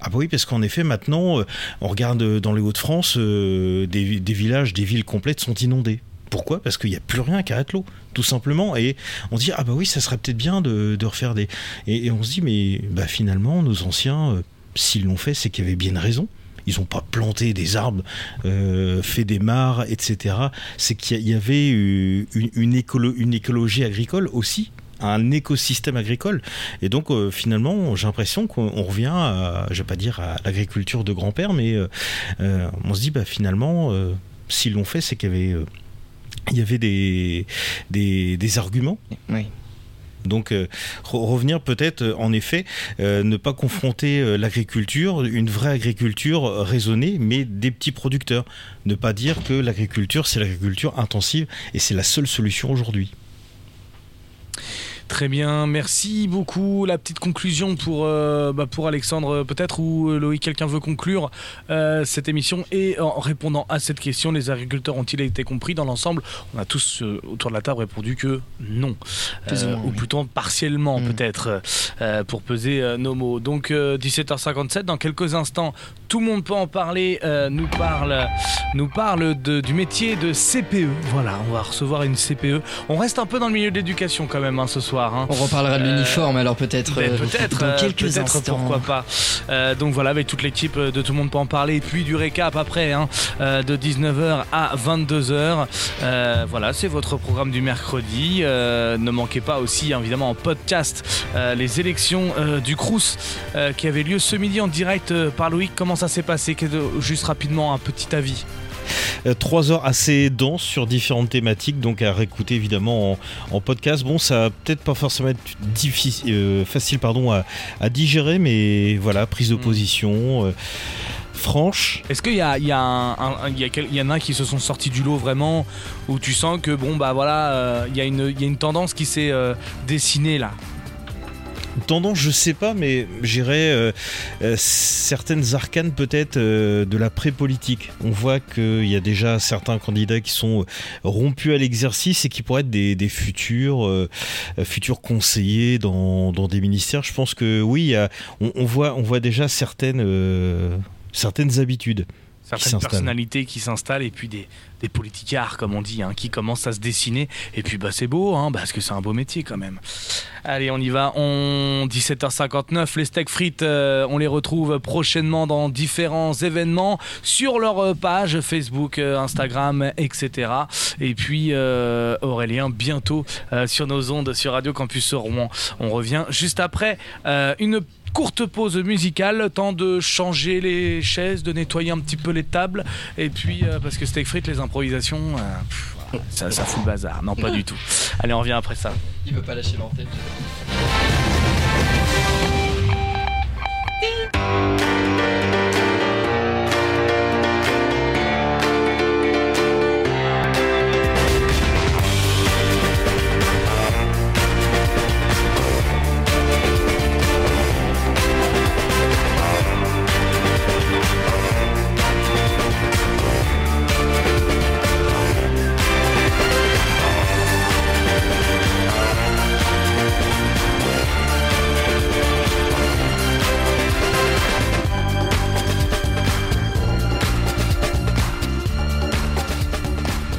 Ah bah oui, parce qu'en effet, maintenant, euh, on regarde euh, dans les Hauts-de-France, euh, des, villages, des villes complètes sont inondées. Pourquoi? Parce qu'il n'y a plus rien qu'à l'eau, tout simplement. Et on dit, ah bah oui, ça serait peut-être bien de, refaire des... Et, on se dit, mais bah finalement, nos anciens, s'ils l'ont fait, c'est qu'il y avait bien une raison. Ils n'ont pas planté des arbres, fait des mares, etc. C'est qu'il y avait une, une écologie agricole aussi un écosystème agricole et donc euh, finalement j'ai l'impression qu'on on revient à, je vais pas dire à l'agriculture de grand-père mais euh, euh, on se dit bah finalement euh, s'ils l'ont fait c'est qu'il y avait il y avait des, des, des arguments Oui. donc euh, re- revenir peut-être euh, en effet euh, ne pas confronter l'agriculture, une vraie agriculture raisonnée, mais des petits producteurs. Ne pas dire que l'agriculture c'est l'agriculture intensive et c'est la seule solution aujourd'hui. Très bien, merci beaucoup. La petite conclusion pour, euh, bah, pour Alexandre, euh, peut-être, ou euh, Loïc, quelqu'un veut conclure euh, cette émission et en répondant à cette question, les agriculteurs ont-ils été compris dans l'ensemble? On a tous euh, autour de la table répondu que non, ou moins, ou oui. plutôt partiellement Mm. peut-être, pour peser nos mots. Donc euh, 17h57, dans quelques instants, tout le monde peut en parler, nous parle, nous parle de- du métier de CPE. Voilà, on va recevoir une CPE. On reste un peu dans le milieu de l'éducation quand même hein, ce soir. Hein. On reparlera de Euh, l'uniforme alors peut-être euh, peut-être, dans euh, quelques instants. pourquoi pas. Donc voilà, avec toute l'équipe de Tout le monde peut en parler, et puis du récap après, hein, de 19h à 22h. Euh, voilà, c'est votre programme du mercredi. Ne manquez pas aussi, évidemment, en podcast, les élections du Crous qui avaient lieu ce midi en direct par Loïc. Comment ça s'est passé? Juste rapidement, un petit avis. Euh, trois heures assez denses sur différentes thématiques, donc à réécouter évidemment en, en podcast. Bon, ça va peut-être pas forcément être difficile, euh, facile pardon, à, à digérer, mais voilà, prise de Mm. position. euh, franche, Est-ce qu'il y, a, il y, a un- un- il y, a quel- il y en a qui se sont sortis du lot vraiment où tu sens que bon bah voilà euh, il y, a une- il y a une tendance qui s'est euh, dessinée là? Tendance, je sais pas, mais j'irais euh, euh, certaines arcanes peut-être euh, de la pré-politique. On voit qu'il y a déjà certains candidats qui sont euh, rompus à l'exercice et qui pourraient être des, futurs, futurs conseillers dans, dans des ministères. Je pense que oui, on, on voit, on voit déjà certaines, certaines habitudes. Certaines personnalités qui s'installent et puis des, des politicards comme on dit hein, qui commencent à se dessiner. Et puis bah c'est beau hein, parce que c'est un beau métier quand même. Allez on y va. On 17h59 les steaks frites euh, on les retrouve prochainement dans différents événements sur leur euh, page Facebook euh, Instagram etc et puis euh, Aurélien bientôt sur nos ondes sur Radio Campus Rouen. On revient juste après une courte pause musicale, temps de changer les chaises, de nettoyer un petit peu les tables, et puis euh, parce que steak frites, les improvisations, euh, ça, fout le bazar. Non, pas du tout. Allez, on revient après ça. Il veut pas lâcher l'antenne.